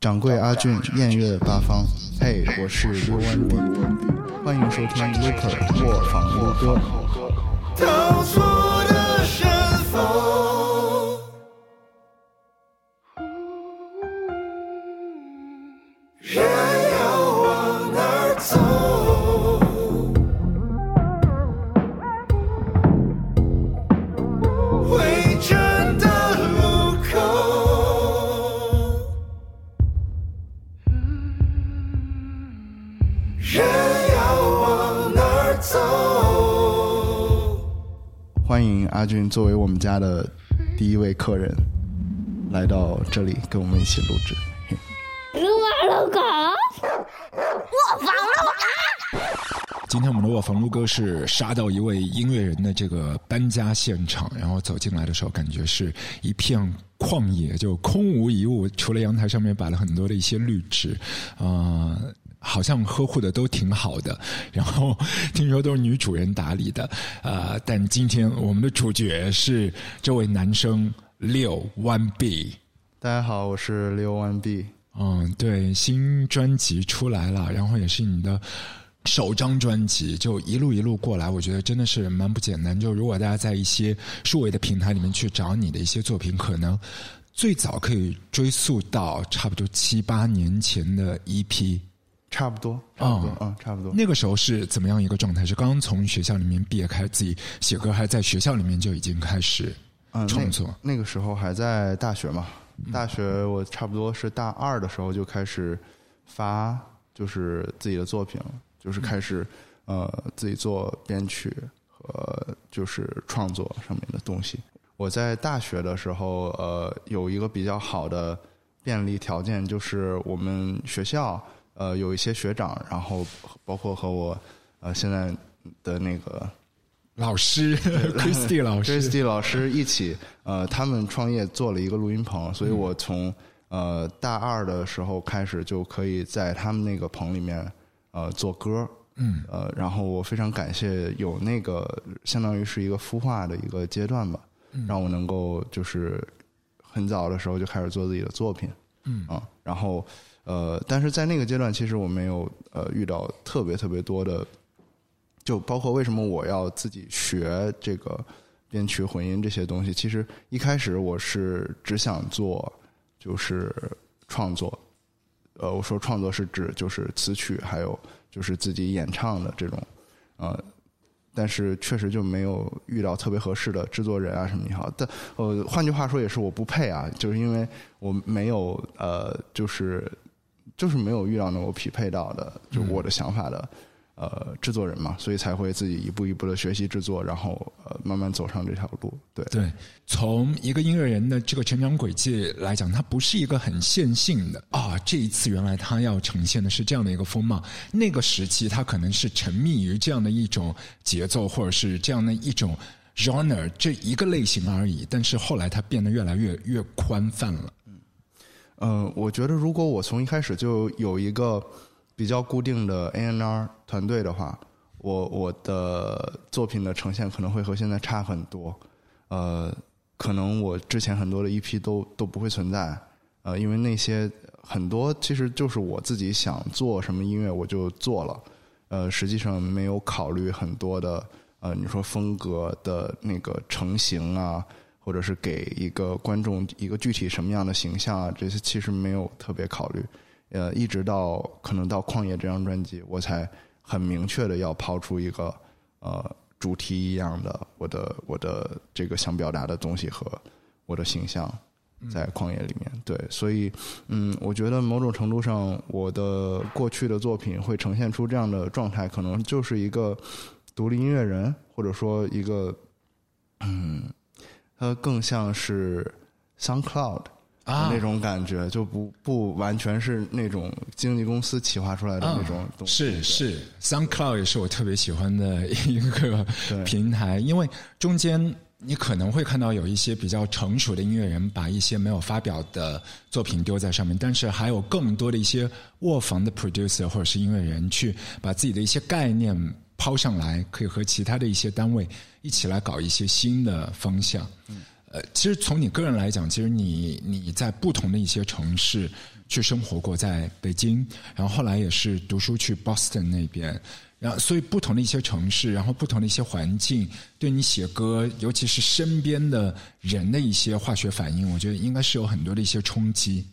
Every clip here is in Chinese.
掌柜阿俊，艳月八方。嘿，我是刘文迪，欢迎收听 Looper 卧房撸歌。逃出的山峰，作为我们家的第一位客人来到这里，跟我们一起录制。撸啊撸狗，我房撸今天我们的卧房撸歌是杀到一位音乐人的这个搬家现场，然后走进来的时候，感觉是一片旷野，就空无一物，除了阳台上面摆了很多的一些绿植，啊、好像呵护的都挺好的，然后听说都是女主人打理的，呃、但今天我们的主角是这位男生六 One B。大家好，我是六 One B。嗯，对，新专辑出来了，然后也是你的首张专辑，就一路一路过来，我觉得真的是蛮不简单。就如果大家在一些数位的平台里面去找你的一些作品，可能最早可以追溯到差不多七八年前的 EP。差不多，差不多，哦嗯，差不多。那个时候是怎么样一个状态？是刚刚从学校里面毕业，开始自己写歌，还是在学校里面就已经开始嗯，创作？那那个时候还在大学嘛，大学我差不多是大二的时候就开始发，就是自己的作品了，就是开始呃自己做编曲和就是创作上面的东西。我在大学的时候，呃，有一个比较好的便利条件，就是我们学校呃有一些学长，然后包括和我呃现在的那个老师 Christy 老师。Christy 老师一起，呃，他们创业做了一个录音棚，所以我从呃大二的时候开始就可以在他们那个棚里面呃做歌，嗯，呃，然后我非常感谢有那个相当于是一个孵化的一个阶段吧，让我能够就是很早的时候就开始做自己的作品，嗯。啊，然后呃，但是在那个阶段，其实我没有呃遇到特别特别多的，就包括为什么我要自己学这个编曲混音这些东西。其实一开始我是只想做就是创作，呃，我说创作是指就是词曲还有就是自己演唱的这种，呃。但是确实就没有遇到特别合适的制作人啊什么也好，但呃，换句话说也是我不配啊，就是因为我没有呃，就是就是没有遇到能够匹配到的，就我的想法的、呃制作人嘛，所以才会自己一步一步的学习制作，然后呃慢慢走上这条路。对，对，从一个音乐人的这个成长轨迹来讲，它不是一个很线性的啊。这一次原来他要呈现的是这样的一个风貌，那个时期他可能是沉迷于这样的一种节奏，或者是这样的一种 genre 这一个类型而已。但是后来他变得越来越越宽泛了。嗯，我觉得如果我从一开始就有一个比较固定的 A N R 团队的话，我我的作品的呈现可能会和现在差很多。呃，可能我之前很多的 EP 都都不会存在，呃，因为那些很多其实就是我自己想做什么音乐我就做了，呃，实际上没有考虑很多的呃，你说风格的那个成型啊，或者是给一个观众一个具体什么样的形象啊，这些其实没有特别考虑。呃，一直到可能到《旷野》这张专辑，我才很明确的要抛出一个呃主题一样的我的我的这个想表达的东西和我的形象在《旷野》里面。对，所以嗯，我觉得某种程度上，我的过去的作品会呈现出这样的状态，可能就是一个独立音乐人，或者说一个嗯，它更像是 SoundCloud。啊那种感觉就不不完全是那种经纪公司企划出来的那种东西。是是，SoundCloud 也是我特别喜欢的一个平台，因为中间你可能会看到有一些比较成熟的音乐人把一些没有发表的作品丢在上面，但是还有更多的一些卧房的 producer 或者是音乐人去把自己的一些概念抛上来，可以和其他的一些单位一起来搞一些新的方向。呃，其实从你个人来讲，其实你你在不同的一些城市去生活过，在北京，然后后来也是读书去 Boston 那边，然后所以不同的一些城市，然后不同的一些环境，对你写歌，尤其是身边的人的一些化学反应，我觉得应该是有很多的一些冲击。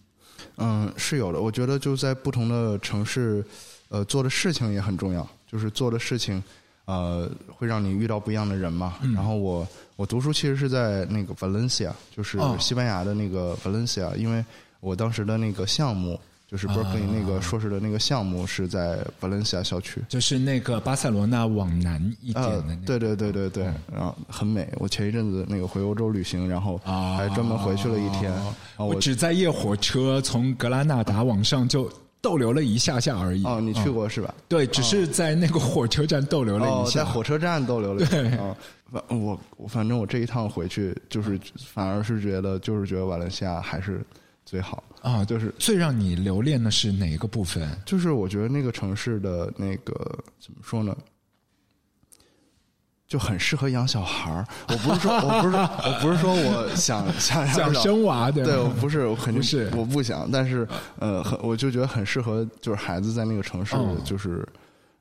嗯，是有的。我觉得就在不同的城市，呃，做的事情也很重要。就是做的事情，呃，会让你遇到不一样的人嘛。然后我我读书其实是在那个 Valencia，就是哦西班牙的那个 Valencia，因为我当时的那个项目就是 Berkeley 那个硕士的那个项目是在 Valencia 校区。就是那个巴塞罗那往南一点呃的那个，，对对对对对，然后很美。我前一阵子那个回欧洲旅行，然后啊还专门回去了一天。我只在夜火车从格拉纳达往上就逗留了一下下而已。哦，你去过是吧？对，只是在那个火车站逗留了哦一，下。在火车站逗留了一下。啊，反我我反正我这一趟回去，就是反而是觉得，就是觉得瓦伦西亚还是最好。啊，就是最让你留恋的是哪一个部分？就是我觉得那个城市的那个怎么说呢？就很适合养小孩儿。我不是说，我不是，我不是说我想 想养想生娃对对，我不是，我肯定不是。我不想。但是，呃，很，我就觉得很适合，就是孩子在那个城市哦，就是、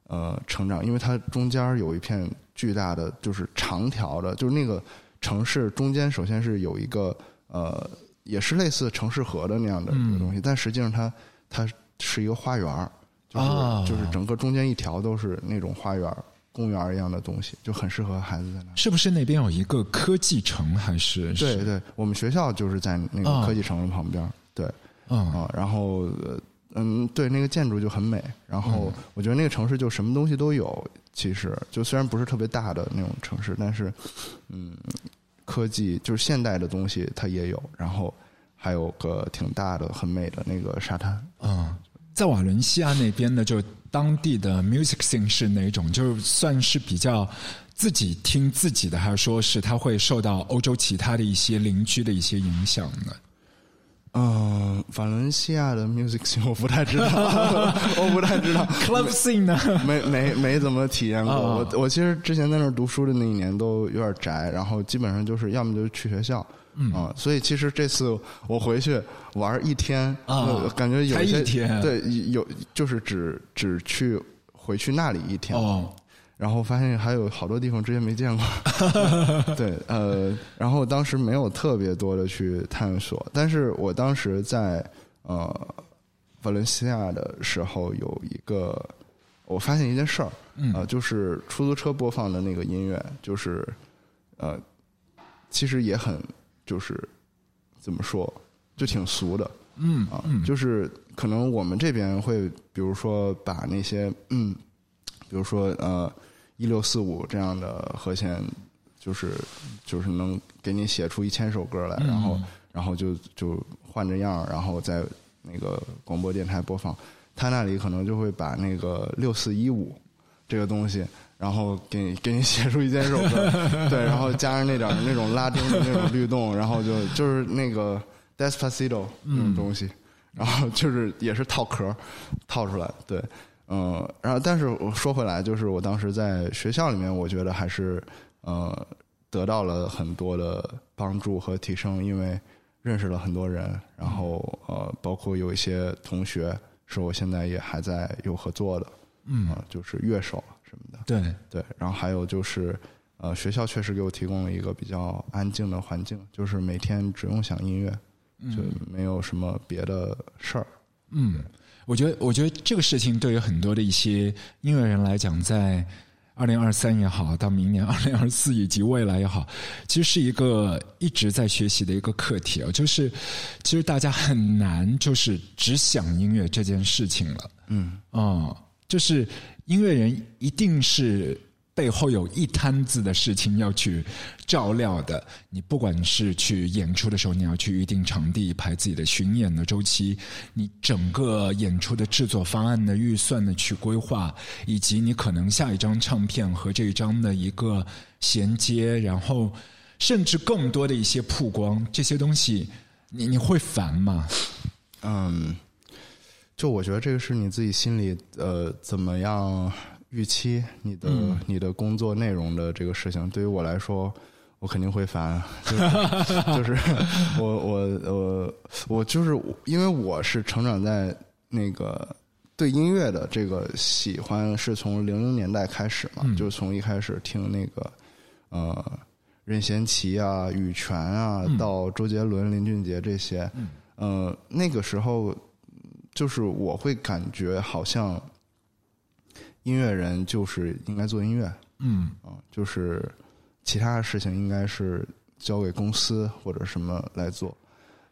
呃成长，因为它中间有一片巨大的，就是长条的，就是那个城市中间，首先是有一个呃，也是类似城市河的那样的一个东西，但实际上它它是一个花园儿，就是、啊。就是整个中间一条都是那种花园儿、公园一样的东西，就很适合孩子在那儿。是不是那边有一个科技城？还是对对，我们学校就是在那啊个科技城的旁边儿，对啊啊，然后呃嗯，对，那个建筑就很美，然嗯后我觉得那个城市就什么东西都有，其实就虽然不是特别大的那种城市，但是嗯，科技就是现代的东西它也有，然后还有个挺大的、很美的那个沙滩。嗯，在瓦伦西亚那边呢，就当地的 music scene 是哪种？就是算是比较自己听自己的，还是说是它会受到欧洲其他的一些邻居的一些影响呢？嗯，法伦西亚的 music scene 我不太知道，我不太知道。Club scene 呢？没没没怎么体验过。啊我我其实之前在那儿读书的那一年都有点宅，然后基本上就是要么就是去学校，嗯。啊，所以其实这次我回去玩一天啊呃感觉有才一天对有就是只只去回去那里一天哦，然后发现还有好多地方之前没见过，对，呃，然后当时没有特别多的去探索，但是我当时在呃瓦伦西亚的时候有一个，我发现一件事儿，嗯。呃，就是出租车播放的那个音乐，就是呃，其实也很就是怎么说，就挺俗的，嗯啊，就是可能我们这边会，比如说把那些嗯，比如说呃一六四五这样的和弦，就是就是能给你写出一千首歌来，然后然后就就换着样儿，然后在那个广播电台播放。他那里可能就会把那个六四一五这个东西，然后给你给你写出一千首歌，对，然后加上那点儿那种拉丁的那种律动，然后就就是那个 Despacito 那种东西，然后就是也是套壳套出来，对，嗯，然后但是我说回来，就是我当时在学校里面，我觉得还是呃得到了很多的帮助和提升，因为认识了很多人，然后呃，包括有一些同学是我现在也还在有合作的，嗯、就是乐手什么的，对，对，然后还有就是，呃，学校确实给我提供了一个比较安静的环境，就是每天只用想音乐，就没有什么别的事儿。嗯，我觉得，我觉得这个事情对于很多的一些音乐人来讲，在二零二三也好，到明年 二零二四以及未来也好，其实是一个一直在学习的一个课题啊。就是，其实大家很难就是只想音乐这件事情了。嗯，哦，就是音乐人一定是背后有一摊子的事情要去照料的。你不管是去演出的时候，你要去预定场地、排自己的巡演的周期，你整个演出的制作方案的预算的去规划，以及你可能下一张唱片和这一张的一个衔接，然后甚至更多的一些曝光，这些东西，你你会烦吗？嗯，就我觉得这个是你自己心里呃怎么样预期你的、你的工作内容的这个事情。对于我来说，我肯定会烦，就是 就是我我我我就是因为我是成长在那个对音乐的这个喜欢是从零零年代开始嘛，嗯。就是从一开始听那个呃任贤齐啊、羽泉啊，到周杰伦、林俊杰这些，嗯。呃，那个时候就是我会感觉好像音乐人就是应该做音乐，嗯。啊，就是其他的事情应该是交给公司或者什么来做。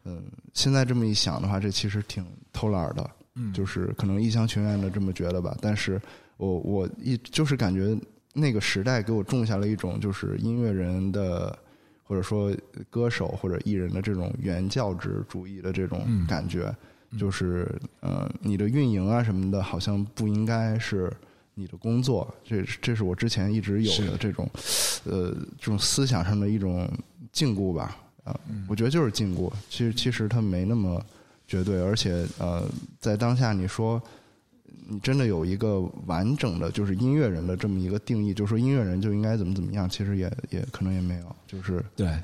嗯，现在这么一想的话，这其实挺偷懒的，嗯，就是可能一厢情愿的这么觉得吧。但是我我一就是感觉那个时代给我种下了一种就是音乐人的或者说歌手或者艺人的这种原教旨主义的这种嗯。感觉，就是呃，你的运营啊什么的，好像不应该是你的工作。这这是我之前一直有的这种呃这种思想上的一种禁锢吧。啊、我觉得就是禁锢。其实其实它没那么绝对，而且呃，在当下你说。你真的有一个完整的，就是音乐人的这么一个定义，就是说音乐人就应该怎么怎么样，其实也也可能也没有，就是对。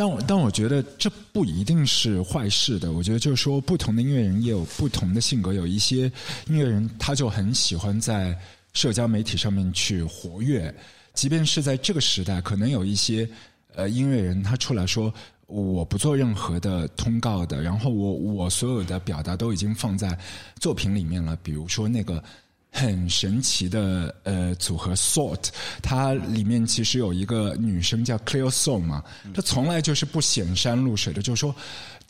但我但我觉得这不一定是坏事的。我觉得就是说，不同的音乐人也有不同的性格。有一些音乐人他就很喜欢在社交媒体上面去活跃，即便是在这个时代，可能有一些呃音乐人他出来说。我不做任何的通告的，然后我我所有的表达都已经放在作品里面了。比如说那个很神奇的呃组合 Salt，它里面其实有一个女生叫 Clear Soul 嘛，她从来就是不显山露水的，就是说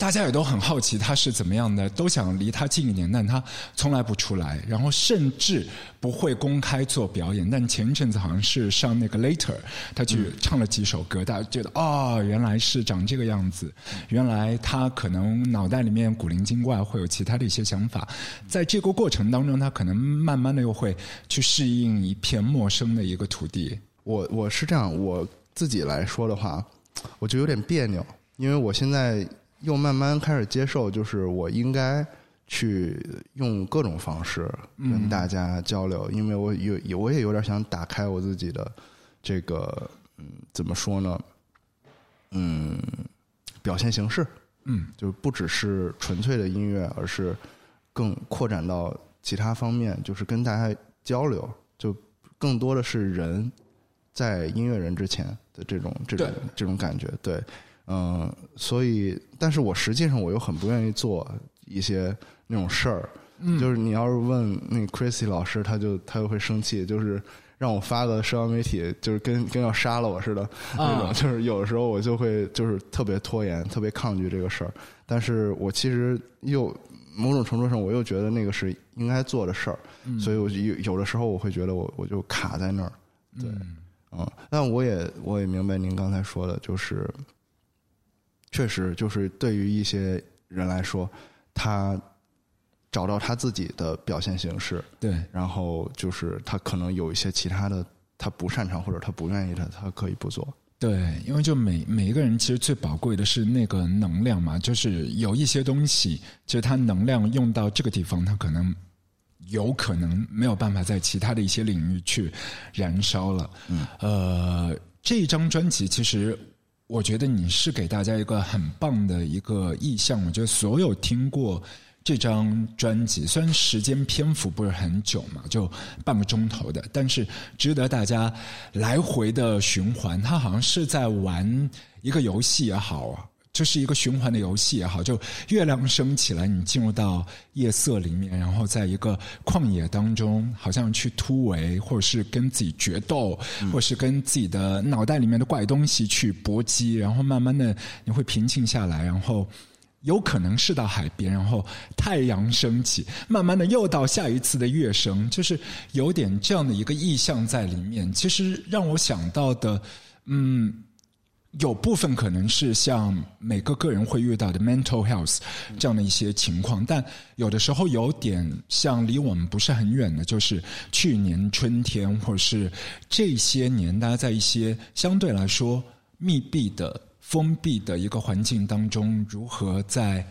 大家也都很好奇他是怎么样的，都想离他近一点，但他从来不出来，然后甚至不会公开做表演。但前一阵子好像是上那个 Later，他去唱了几首歌，大家觉得哦，原来是长这个样子，原来他可能脑袋里面古灵精怪，会有其他的一些想法，在这个过程当中，他可能慢慢的又会去适应一片陌生的一个土地。我我是这样，我自己来说的话，我就有点别扭，因为我现在又慢慢开始接受，就是我应该去用各种方式跟大家交流，因为我有有我也有点想打开我自己的这个嗯，怎么说呢？嗯，表现形式，嗯，就是不只是纯粹的音乐，而是更扩展到其他方面，就是跟大家交流，就更多的是人在音乐人之前的这种这种这种感觉，对，嗯、所以，但是我实际上我又很不愿意做一些那种事儿，嗯。就是你要是问那个 Chrissy 老师，他就他就会生气，就是让我发个社交媒体，就是跟跟要杀了我似的那种，啊就是有的时候我就会就是特别拖延，特别抗拒这个事儿，但是我其实又某种程度上我又觉得那个是应该做的事儿，所以我就有有的时候我会觉得我我就卡在那儿，对，嗯，但我也我也明白您刚才说的，就是确实就是对于一些人来说，他找到他自己的表现形式，对，然后就是他可能有一些其他的他不擅长或者他不愿意的，他可以不做。对，因为就每每一个人其实最宝贵的是那个能量嘛，就是有一些东西，就是他能量用到这个地方，他可能有可能没有办法在其他的一些领域去燃烧了。嗯，呃，这一张专辑其实。我觉得你是给大家一个很棒的一个意向。我觉得所有听过这张专辑，虽然时间篇幅不是很久嘛，就半个钟头的，但是值得大家来回的循环。它好像是在玩一个游戏也好啊，就是一个循环的游戏也好，就月亮升起来，你进入到夜色里面，然后在一个旷野当中，好像去突围，或者是跟自己决斗，或者是跟自己的脑袋里面的怪东西去搏击，然后慢慢的你会平静下来，然后。有可能是到海边，然后太阳升起，慢慢的又到下一次的月升，就是有点这样的一个意象在里面。其实让我想到的，嗯，有部分可能是像每个个人会遇到的 mental health 这样的一些情况，但有的时候有点像离我们不是很远的，就是去年春天或者是这些年，大家在一些相对来说密闭的。封闭的一个环境当中，如何在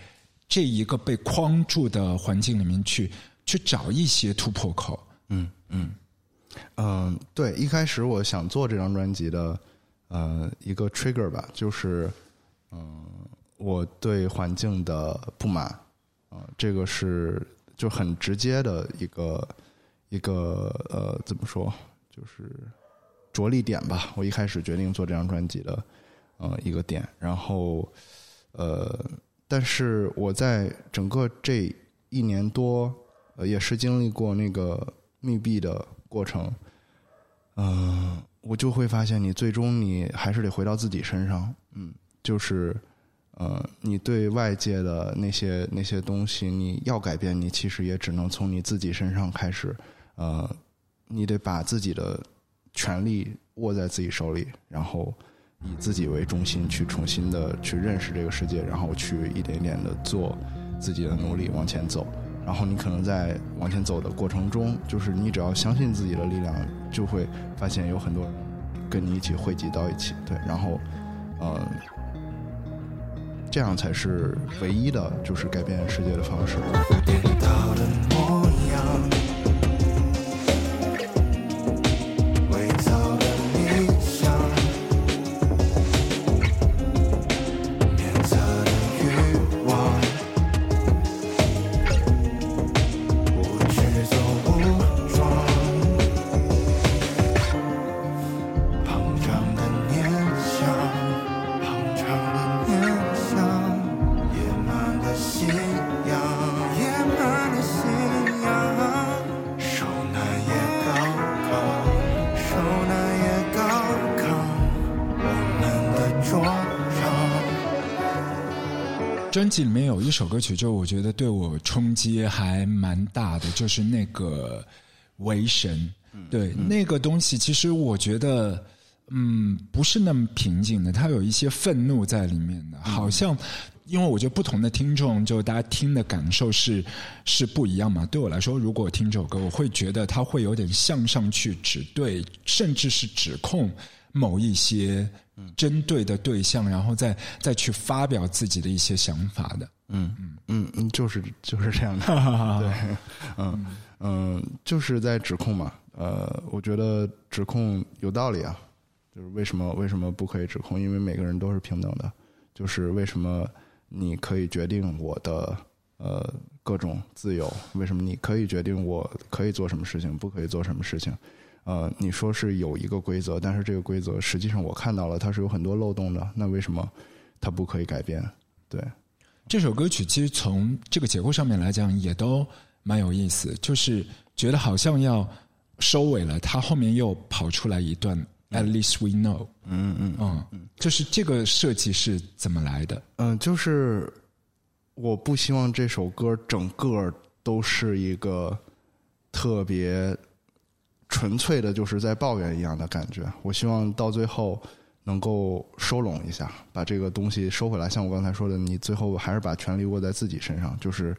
这一个被框住的环境里面去去找一些突破口？嗯嗯嗯，对，一开始我想做这张专辑的呃一个 trigger 吧，就是嗯、我对环境的不满啊、这个是就很直接的一个一个呃怎么说，就是着力点吧。我一开始决定做这张专辑的呃一个点，然后呃，但是我在整个这一年多，呃，也是经历过那个密闭的过程，嗯、我就会发现，你最终你还是得回到自己身上，嗯，就是，呃，你对外界的那些那些东西，你要改变，你其实也只能从你自己身上开始，呃，你得把自己的权利握在自己手里，然后以自己为中心去重新的去认识这个世界，然后去一点点的做自己的努力往前走。然后你可能在往前走的过程中，就是你只要相信自己的力量，就会发现有很多人跟你一起汇集到一起。对，然后，呃，这样才是唯一的，就是改变世界的方式。颠倒的模样，们的桌上。专辑里面有一首歌曲，就我觉得对我冲击还蛮大的，就是那个《为神》。对，那个东西其实我觉得，嗯，不是那么平静的，它有一些愤怒在里面的，好像。因为我觉得不同的听众，就大家听的感受是是不一样嘛。对我来说，如果我听这首歌，我会觉得它会有点向上去指对，甚至是指控某一些针对的对象，然后再再去发表自己的一些想法的。嗯嗯嗯，就是就是这样的。对，嗯嗯，就是在指控嘛。呃，我觉得指控有道理啊。就是为什么为什么不可以指控？因为每个人都是平等的。就是为什么你可以决定我的呃各种自由？为什么你可以决定我可以做什么事情，不可以做什么事情？呃，你说是有一个规则，但是这个规则实际上我看到了它是有很多漏洞的。那为什么它不可以改变？对，这首歌曲其实从这个结构上面来讲，也都蛮有意思，就是觉得好像要收尾了，它后面又跑出来一段 “At least we know”，嗯嗯嗯，就是这个设计是怎么来的？嗯，就是我不希望这首歌整个都是一个特别纯粹的，就是在抱怨一样的感觉。我希望到最后能够收拢一下，把这个东西收回来。像我刚才说的，你最后还是把权力握在自己身上。就是，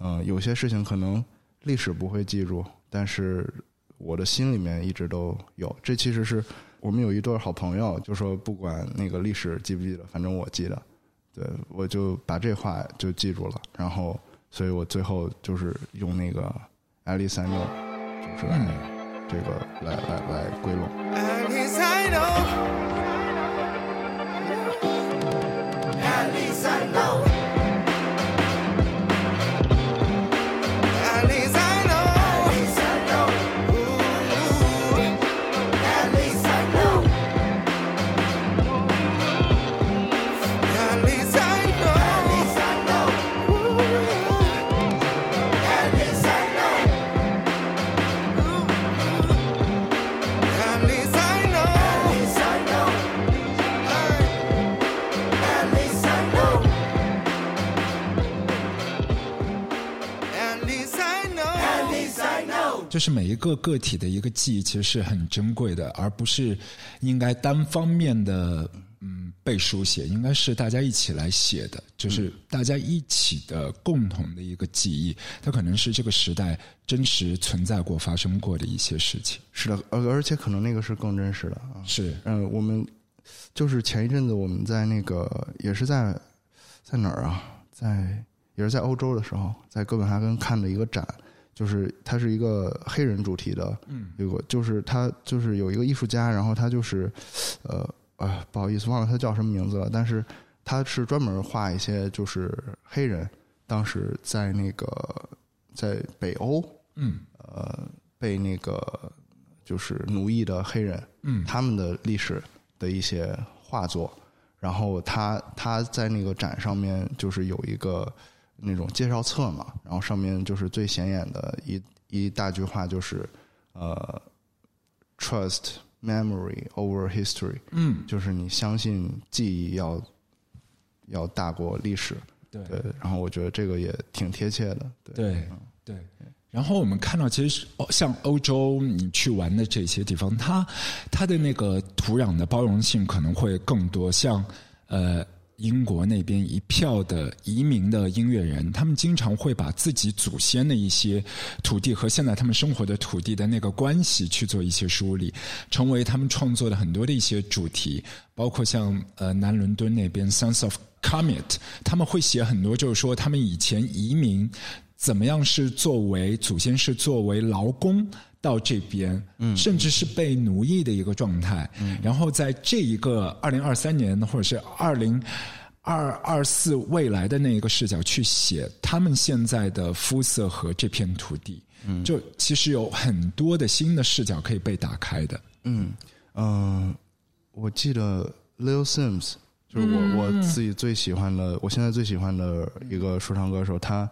嗯、有些事情可能历史不会记住，但是我的心里面一直都有。这其实是我们有一对好朋友，就说不管那个历史记不记得，反正我记得。对，我就把这话就记住了，然后，所以我最后就是用那个爱丽三诺，就是来、这个来来来归拢。At least I know. 就是每一个个体的一个记忆，其实是很珍贵的，而不是应该单方面的嗯被书写，应该是大家一起来写的，就是大家一起的共同的一个记忆，它可能是这个时代真实存在过、发生过的一些事情。是的，而而且可能那个是更真实的啊。是，嗯，我们就是前一阵子我们在那个也是在在哪儿啊，在也是在欧洲的时候，在哥本哈根看的一个展，就是它是一个黑人主题的，嗯，有个就是他就是有一个艺术家，然后他就是呃啊，不好意思，忘了他叫什么名字了，但是他是专门画一些就是黑人当时在那个在北欧，嗯。呃，被那个就是奴役的黑人，嗯。他们的历史的一些画作，然后他他在那个展上面就是有一个那种介绍册嘛，然后上面就是最显眼的一一大句话就是呃，trust memory over history，嗯，就是你相信记忆要要大过历史，对对，然后我觉得这个也挺贴切的，对，对对。然后我们看到，其实哦像欧洲你去玩的这些地方，它它的那个土壤的包容性可能会更多。像呃英国那边一票的移民的音乐人，他们经常会把自己祖先的一些土地和现在他们生活的土地的那个关系去做一些梳理，成为他们创作的很多的一些主题，包括像呃南伦敦那边 Sense of Comet，他们会写很多，就是说他们以前移民怎么样是作为祖先是作为劳工到这边，嗯，甚至是被奴役的一个状态，嗯，然后在这一个二零二三年或者是二零。二二四未来的那一个视角去写他们现在的肤色和这片土地，嗯，就其实有很多的新的视角可以被打开的。嗯。嗯、我记得 Lil Sims 就是我、我自己最喜欢的，我现在最喜欢的一个说唱歌手，他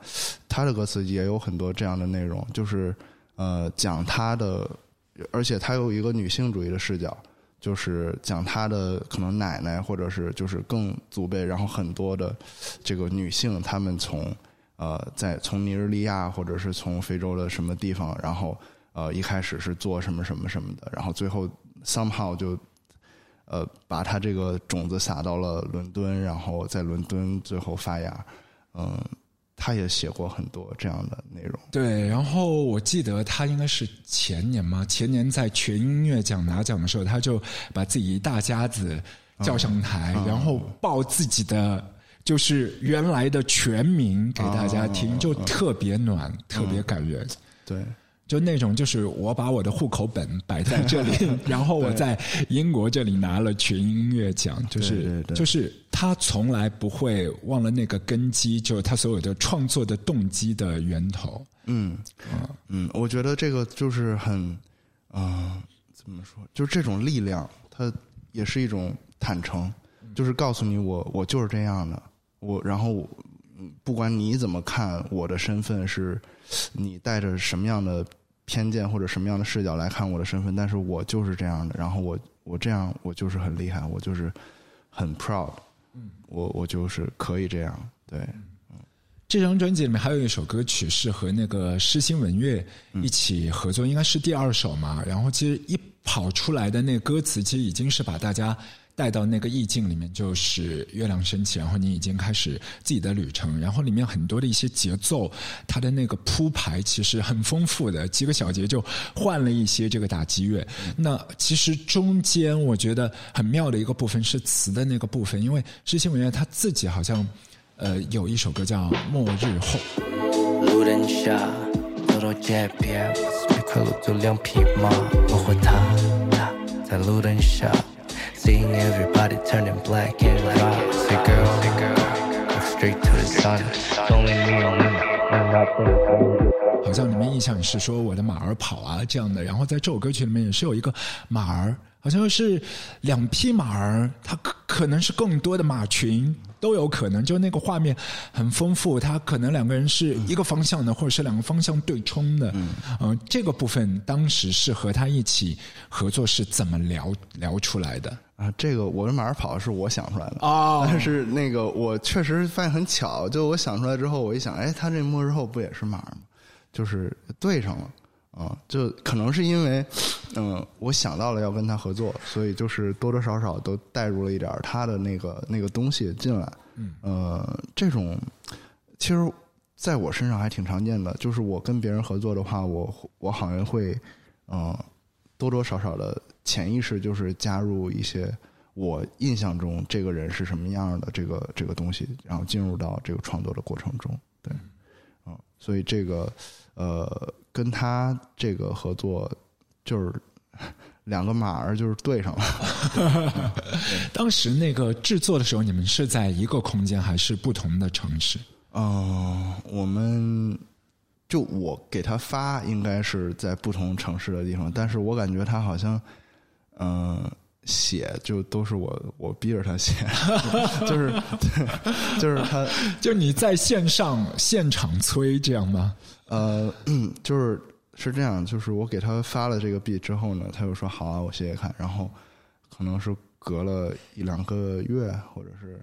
他的歌词也有很多这样的内容，就是呃讲他的，而且他有一个女性主义的视角。就是讲他的可能奶奶，或者是就是更祖辈，然后很多的这个女性，她们从呃在从尼日利亚或者是从非洲的什么地方，然后呃一开始是做什么什么什么的，然后最后 somehow 就呃把他这个种子撒到了伦敦，然后在伦敦最后发芽。嗯，他也写过很多这样的内容。对，然后我记得他应该是前年嘛，前年在全音乐奖拿奖的时候，他就把自己一大家子叫上台，然后报自己的就是原来的全名给大家听，就特别暖，特别感人。对，就那种，就是我把我的户口本摆在这里，然后我在英国这里拿了全音乐奖，就是对对对就是他从来不会忘了那个根基，就是他所有的创作的动机的源头。嗯嗯，我觉得这个就是很，啊、怎么说？就是这种力量，它也是一种坦诚，就是告诉你我我就是这样的，我然后我嗯不管你怎么看我的身份是，你带着什么样的偏见或者什么样的视角来看我的身份，但是我就是这样的，然后我我这样我就是很厉害，我就是很 proud，嗯，我我就是可以这样，对，这张专辑里面还有一首歌曲是和那个诗心文乐一起合作，应该是第二首嘛。然后其实一跑出来的那个歌词，其实已经是把大家带到那个意境里面，就是月亮升起，然后你已经开始自己的旅程。然后里面很多的一些节奏，它的那个铺排其实很丰富的，几个小节就换了一些这个打击乐。那其实中间我觉得很妙的一个部分是词的那个部分，因为诗心文乐他自己好像。呃，有一首歌叫《末日后》，路人下走到街边，每块路就两匹马，我和他在路灯下，seeing everybody turning black and white. Say girl, say girl, go straight to the sun. It's only me and nothing. 好像里面印象是说我的马儿跑啊这样的。然后在这首歌曲里面也是有一个马儿，好像是两匹马儿，它可可能是更多的马群。都有可能，就那个画面很丰富，他可能两个人是一个方向的，或者是两个方向对冲的。嗯，呃，这个部分当时是和他一起合作是怎么聊聊出来的？啊，这个我的马儿跑是我想出来的哦但是那个我确实发现很巧，就我想出来之后，我一想，哎，他这末日后不也是马儿吗？就是对上了啊，就可能是因为，嗯、我想到了要跟他合作，所以就是多多少少都带入了一点他的那个那个东西进来。嗯，呃，这种其实在我身上还挺常见的，就是我跟别人合作的话，我我好像会，嗯、多多少少的潜意识就是加入一些我印象中这个人是什么样的这个这个东西，然后进入到这个创作的过程中，对，嗯，所以这个呃跟他这个合作就是 两个马儿就是对上了。当时那个制作的时候，你们是在一个空间还是不同的城市？嗯、我们就我给他发，应该是在不同城市的地方，但是我感觉他好像，嗯、写就都是我我逼着他写，就是 就是他就你在线上现场催这样吗？呃，嗯就是是这样，就是我给他发了这个币之后呢，他就说好啊，我写写看，然后可能是隔了一两个月，或者是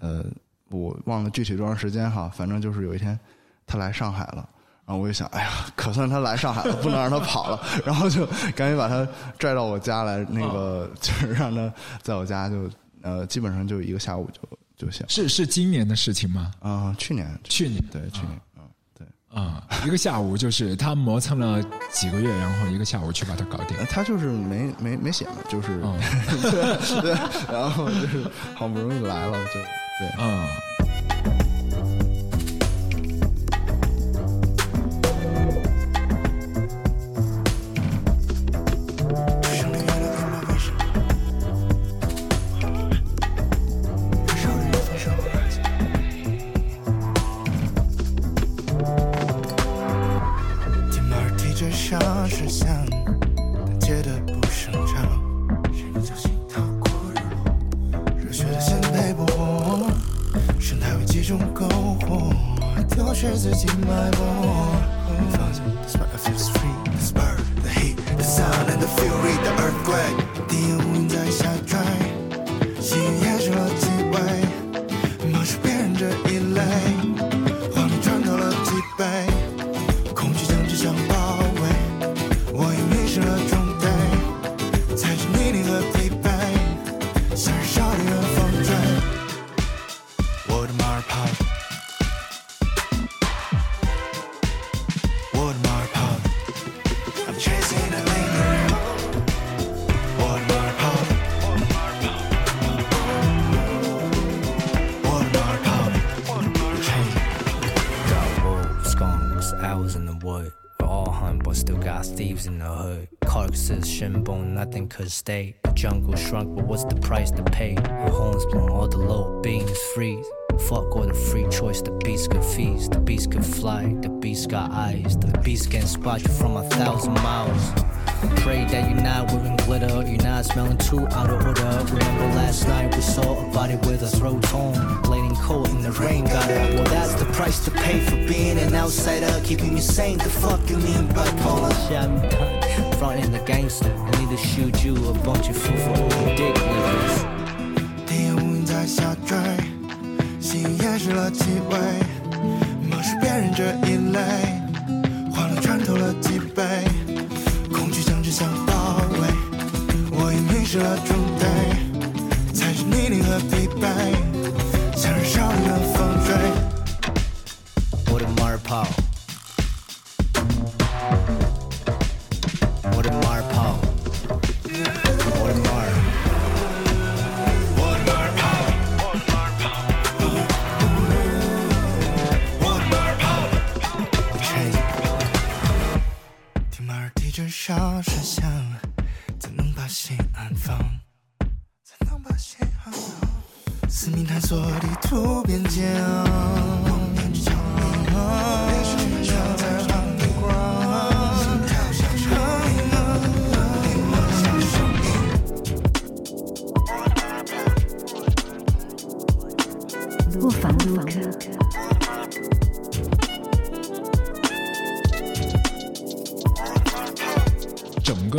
呃，我忘了具体多长时间哈，反正就是有一天他来上海了。然后我就想，哎呀，可算他来上海了，不能让他跑了，然后就赶紧把他拽到我家来，那个、就是让他在我家就呃，基本上就一个下午就就行。是是今年的事情吗？啊、去年去年对去年，嗯，对。啊、一个下午就是他磨蹭了几个月，然后一个下午去把他搞定呃。他就是没没没写嘛，就是、嗯 对对，然后就是好不容易来了，就对。嗯，could stay. The jungle shrunk, but what's the price to pay? Your homes blown, all the low beams freeze. Fuck all the free choice, the beast could feast, the beast could fly, the beast got eyes, the beast can spot you from a thousand miles. Pray that you're not wearing glitter, you're not smelling too out of order. Remember last night we saw a body with a throat torn, bleeding cold in the rain got her. Well, that's the price to pay for being an outsider, keeping you sane. The fuck you mean bipolar? Shot me done, fronting the gangster. I need to shoot you a bunch of food for all the dick lickers. 第一乌云在下坠，细雨掩饰了气味，漠视别人这马儿提着沙石像，怎能把心安放？怎能把心安放？四面探索地图边疆，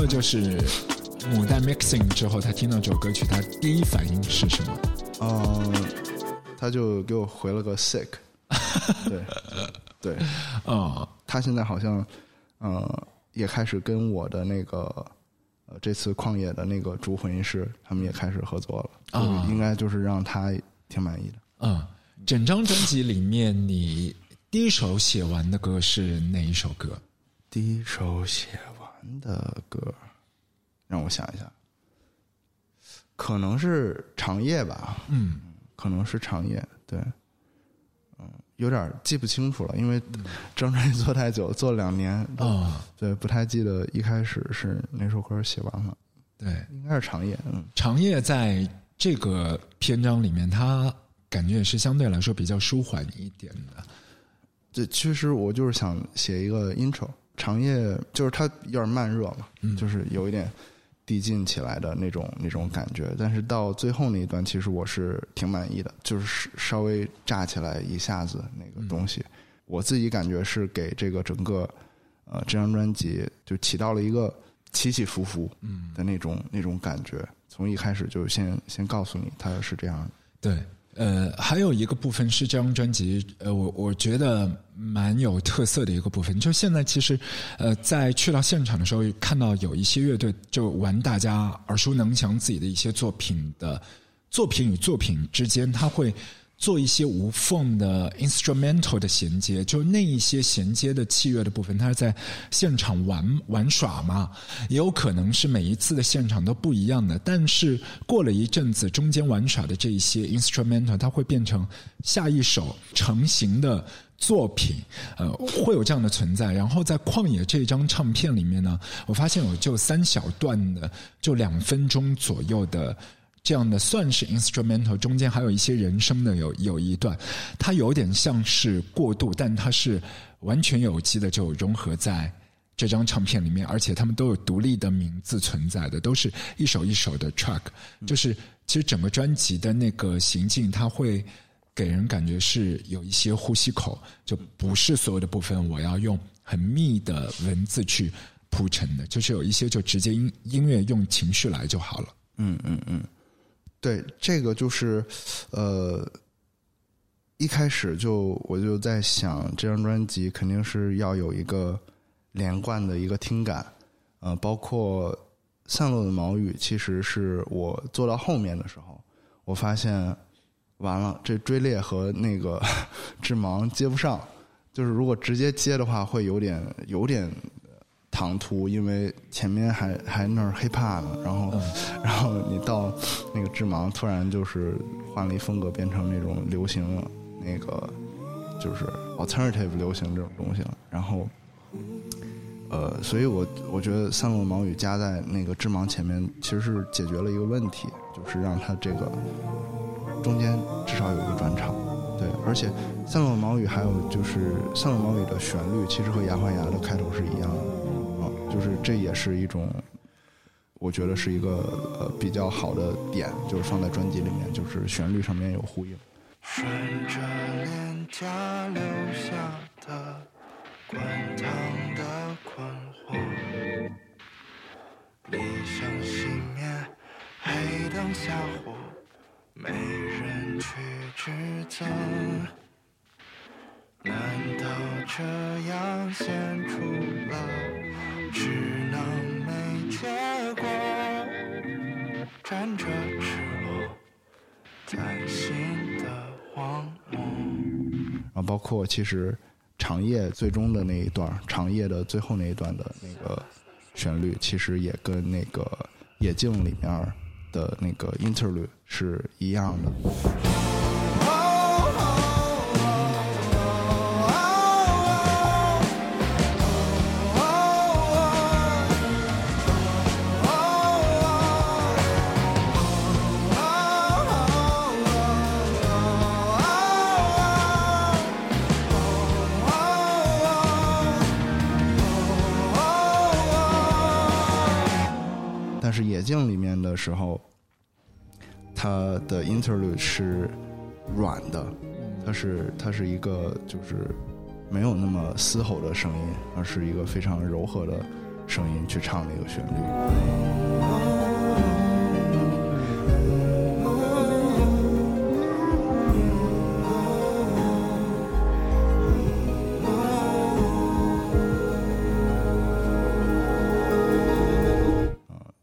就是牡丹 mixing 之后，他听到这首歌曲，他第一反应是什么？嗯，他就给我回了个 sick，对 对，啊、他现在好像呃也开始跟我的那个呃这次旷野的那个主混音师，他们也开始合作了，应该就是让他挺满意的。嗯，整张专辑里面，你第一首写完的歌是哪一首歌？第一首写完的歌，让我想一下，可能是长夜吧，嗯，可能是长夜，对，嗯，有点记不清楚了，因为这张专辑做太久，做了两年，啊、对，不太记得一开始是哪首歌写完了，对，应该是长夜，嗯，长夜在这个篇章里面，它感觉也是相对来说比较舒缓一点的。这其实我就是想写一个 intro，长夜就是它有点慢热嘛，就是有一点递进起来的那种那种感觉，但是到最后那一段，其实我是挺满意的，就是稍微炸起来一下子那个东西，我自己感觉是给这个整个呃这张专辑就起到了一个起起伏伏的那种、那种感觉，从一开始就先先告诉你它是这样的。对，呃，还有一个部分是这张专辑，呃，我我觉得蛮有特色的一个部分，就现在其实，呃，在去到现场的时候，看到有一些乐队就玩大家耳熟能详自己的一些作品的作品与作品之间，他会。做一些无缝的 instrumental 的衔接，就那一些衔接的器乐的部分，它是在现场玩玩耍嘛，也有可能是每一次的现场都不一样的。但是过了一阵子，中间玩耍的这一些 instrumental，它会变成下一首成型的作品，呃，会有这样的存在。然后在旷野这张唱片里面呢，我发现有就三小段的，就两分钟左右的。这样的算是 instrumental，中间还有一些人声的有有一段，它有点像是过渡，但它是完全有机的，就融合在这张唱片里面，而且他们都有独立的名字存在的，都是一首一首的 track，就是其实整个专辑的那个行进，它会给人感觉是有一些呼吸口，就不是所有的部分我要用很密的文字去铺陈的，就是有一些就直接音音乐用情绪来就好了。嗯嗯嗯，对，这个就是，呃，一开始就我就在想，这张专辑肯定是要有一个连贯的一个听感，呃，包括散落的毛雨，其实是我做到后面的时候，我发现完了，这追猎和那个 致盲接不上，就是如果直接接的话，会有点有点唐突，因为前面还还那儿 hiphop 呢，然后、然后你到那个致盲，突然就是换了一风格，变成那种流行那个就是 alternative 流行这种东西了，然后。呃，所以我我觉得三轮盲语加在那个致盲前面，其实是解决了一个问题，就是让它这个中间至少有一个转场。对，而且散落毛雨还有就是散落毛雨的旋律，其实和牙还牙的开头是一样的，啊，就是这也是一种，我觉得是一个呃比较好的点，就是放在专辑里面，就是旋律上面有呼应。顺着脸颊留下的滚烫的困惑，理想熄灭，黑灯瞎火，没人去指责。难道这样献出了，只能没结果？站着赤裸。在心的荒漠。然后包括其实长夜最终的那一段，长夜的最后那一段的那个旋律，其实也跟那个野径里面的那个音调率是一样的。Interlude 是软的，它是它是一个就是没有那么嘶吼的声音，而是一个非常柔和的声音去唱的一个旋律。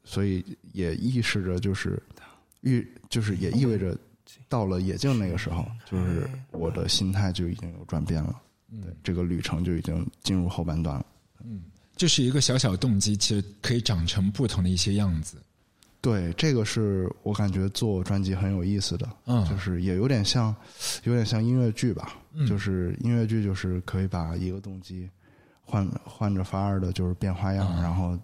所以也意识着就是预就是也意味着到了野径那个时候，就是我的心态就已经有转变了，对这个旅程就已经进入后半段了。嗯。就是一个小小动机，其实可以长成不同的一些样子。对，这个是我感觉做专辑很有意思的，嗯。就是也有点像，有点像音乐剧吧，嗯。就是音乐剧就是可以把一个动机换换着法儿的，就是变花样，嗯。然后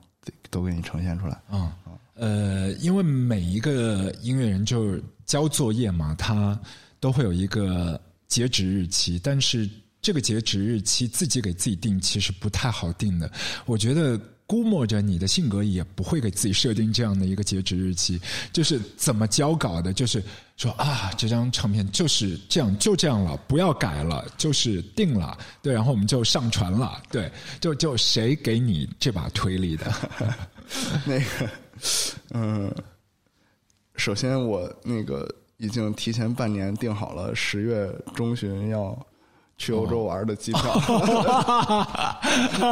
都给你呈现出来。啊，呃，因为每一个音乐人就是交作业嘛，他都会有一个截止日期，但是这个截止日期自己给自己定，其实不太好定的。我觉得。估摸着你的性格也不会给自己设定这样的一个截止日期，就是怎么交稿的，就是说啊，这张唱片就是这样，就这样了，不要改了，就是定了，对，然后我们就上传了，对，就就谁给你这把推力的？那个，嗯，首先我那个已经提前半年订好了十月中旬要去欧洲玩的机票，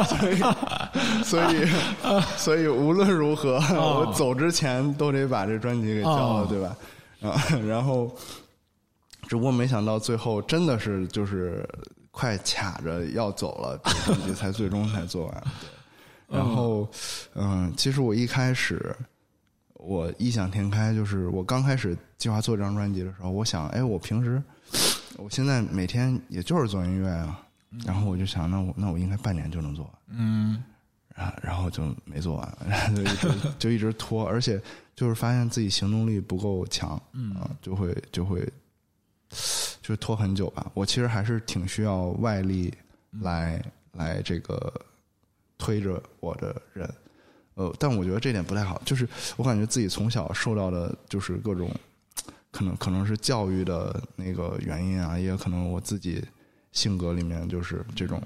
所以 所以所以无论如何，我走之前都得把这专辑给交了，哦对吧？啊，然后只不过没想到最后真的是就是快卡着要走了，这专辑才最终才做完。对然后，嗯，其实我一开始我异想天开，就是我刚开始计划做这张专辑的时候，我想，哎，我平时我现在每天也就是做音乐啊，然后我就想，那我那我应该半年就能做完，嗯然然后就没做完，然后就一直 就一直拖，而且就是发现自己行动力不够强，嗯啊，就会就会就是拖很久吧。我其实还是挺需要外力来来这个推着我的人，呃，但我觉得这点不太好，就是我感觉自己从小受到的就是各种可能可能是教育的那个原因啊，也有可能我自己性格里面就是这种，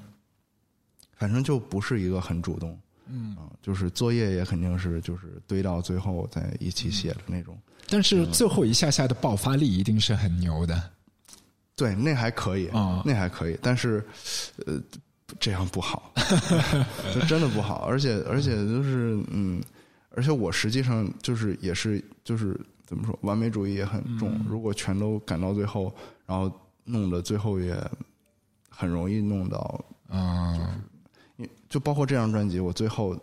反正就不是一个很主动。嗯啊，就是作业也肯定是就是堆到最后再一起写的那种。但是最后一下下的爆发力一定是很牛的。对，那还可以啊那还可以，但是呃，这样不好，就真的不好。而且而且就是嗯，而且我实际上就是也是就是怎么说，完美主义也很重。如果全都赶到最后，然后弄得最后也很容易弄到啊，你就包括这张专辑，我最后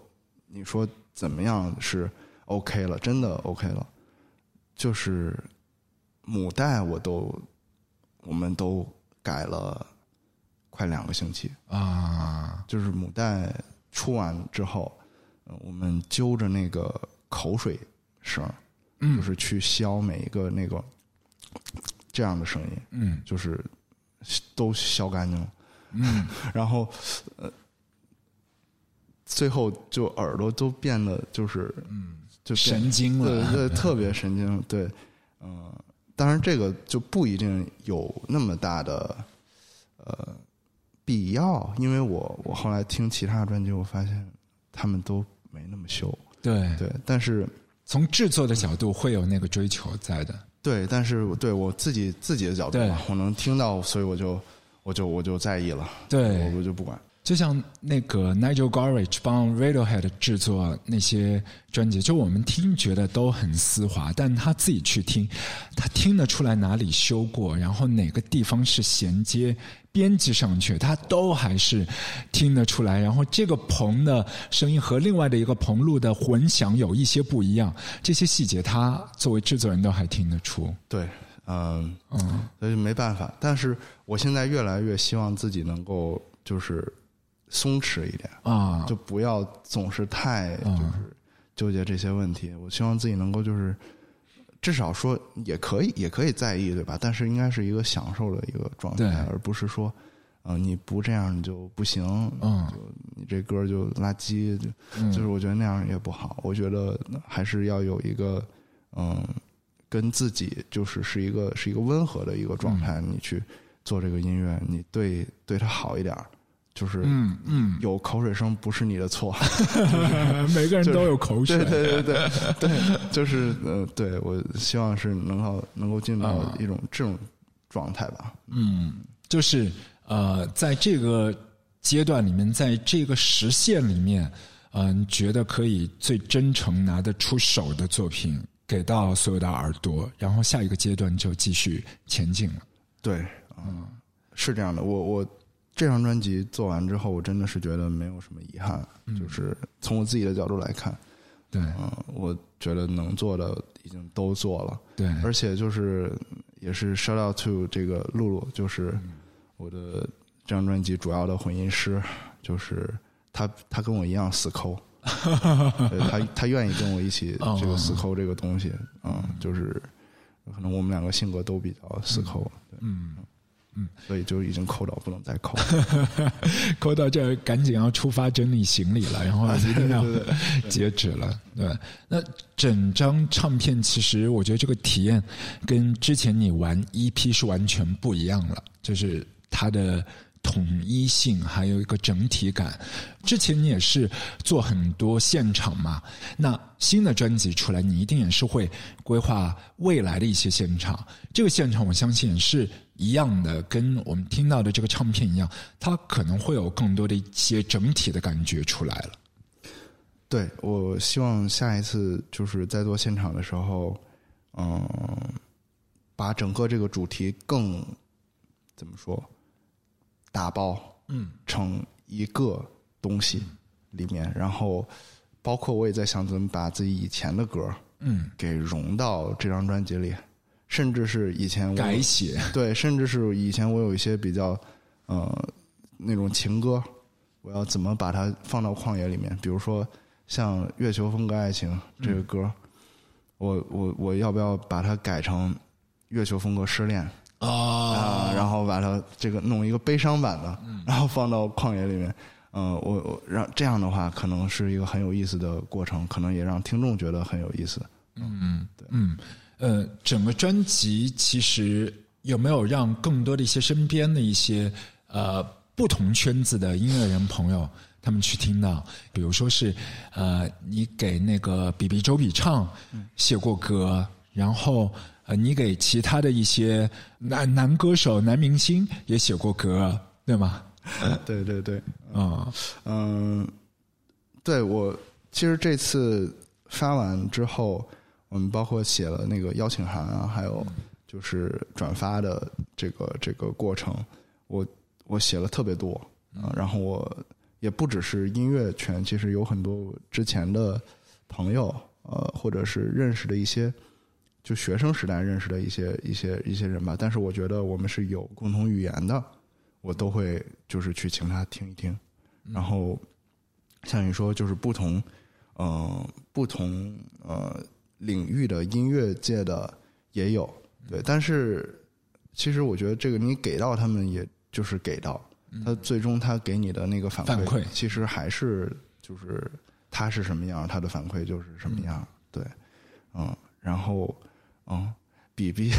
你说怎么样是 OK 了，真的 OK 了，就是母带我都我们都改了快两个星期，啊，就是母带出完之后，呃我们揪着那个口水声，嗯。就是去消每一个那个这样的声音，嗯。就是都消干净了。嗯。然后呃，最后就耳朵都变得就是嗯，就神经了对对，特别神经，对，嗯、当然这个就不一定有那么大的呃必要，因为我我后来听其他专辑，我发现他们都没那么修，对对，但是从制作的角度会有那个追求在的。对，但是对我自己自己的角度嘛，我能听到，所以我就我就我就在意了，对我我就不管。就像那个 Nigel Gorage 帮 Radiohead 制作那些专辑，就我们听觉得都很丝滑，但他自己去听，他听得出来哪里修过，然后哪个地方是衔接编辑上去，他都还是听得出来。然后这个棚的声音和另外的一个棚录的混响有一些不一样，这些细节他作为制作人都还听得出。对，嗯嗯所以没办法。但是我现在越来越希望自己能够就是松弛一点，啊，就不要总是太就是纠结这些问题。我希望自己能够就是至少说也可以，也可以在意，对吧？但是应该是一个享受的一个状态，而不是说。嗯、你不这样你就不行，嗯就你这歌就垃圾，就、嗯就是我觉得那样也不好。我觉得还是要有一个，嗯，跟自己就是是一个是一个温和的一个状嗯态，你去做这个音乐，你对对他好一点儿，就是嗯嗯，有口水声不是你的错，每个人都有口水。对对对对对，就是呃，对我希望是能够能够进入到啊一种这种状态吧。嗯，就是呃，在这个阶段里面，在这个时限里面，嗯、你觉得可以最真诚拿得出手的作品给到所有的耳朵，然后下一个阶段就继续前进了。对，嗯，是这样的。我我这张专辑做完之后，我真的是觉得没有什么遗憾，就是从我自己的角度来看，对。嗯，我觉得能做的已经都做了，对，而且就是也是 shout out to 这个露露，就是我的这张专辑主要的混音师，就是他他跟我一样死抠，对他他愿意跟我一起哦这个死抠这个东西，嗯，就是可能我们两个性格都比较死抠，对，嗯。所以就已经抠到不能再抠，抠到这儿，赶紧要出发整理行李了，然后一定要截止了。对，那整张唱片其实我觉得这个体验跟之前你玩 EP 是完全不一样了，就是它的统一性还有一个整体感。之前你也是做很多现场嘛，那新的专辑出来，你一定也是会规划未来的一些现场。这个现场我相信也是一样的，跟我们听到的这个唱片一样，它可能会有更多的一些整体的感觉出来了。对我希望下一次就是在做现场的时候，嗯，把整个这个主题更怎么说打包，嗯，成一个东西里面，然后包括我也在想怎么把自己以前的歌，嗯，给融到这张专辑里，甚至是以前我改写，对，甚至是以前我有一些比较呃那种情歌，我要怎么把它放到旷野里面？比如说像《月球风格爱情》这个歌，我我我要不要把它改成《月球风格失恋》啊啊？然后把它这个弄一个悲伤版的，然后放到旷野里面。嗯、我我让这样的话，可能是一个很有意思的过程，可能也让听众觉得很有意思。嗯，呃，整个专辑其实有没有让更多的一些身边的一些呃不同圈子的音乐人朋友，他们去听到？比如说是呃，你给那个比比周笔畅写过歌，然后呃，你给其他的一些男男歌手、男明星也写过歌，对吗？对 对对，啊、嗯，对我其实这次发完之后，我们包括写了那个邀请函啊，还有就是转发的这个这个过程，我我写了特别多啊，然后我也不只是音乐圈，其实有很多之前的朋友，呃，或者是认识的一些。就学生时代认识的一些一些一些人吧，但是我觉得我们是有共同语言的，我都会就是去请他听一听，然后像你说，就是不同呃不同呃领域的音乐界的也有对，但是其实我觉得这个你给到他们，也就是给到他最终他给你的那个反反馈其实还是就是他是什么样，他的反馈就是什么样，对，嗯，然后嗯，比比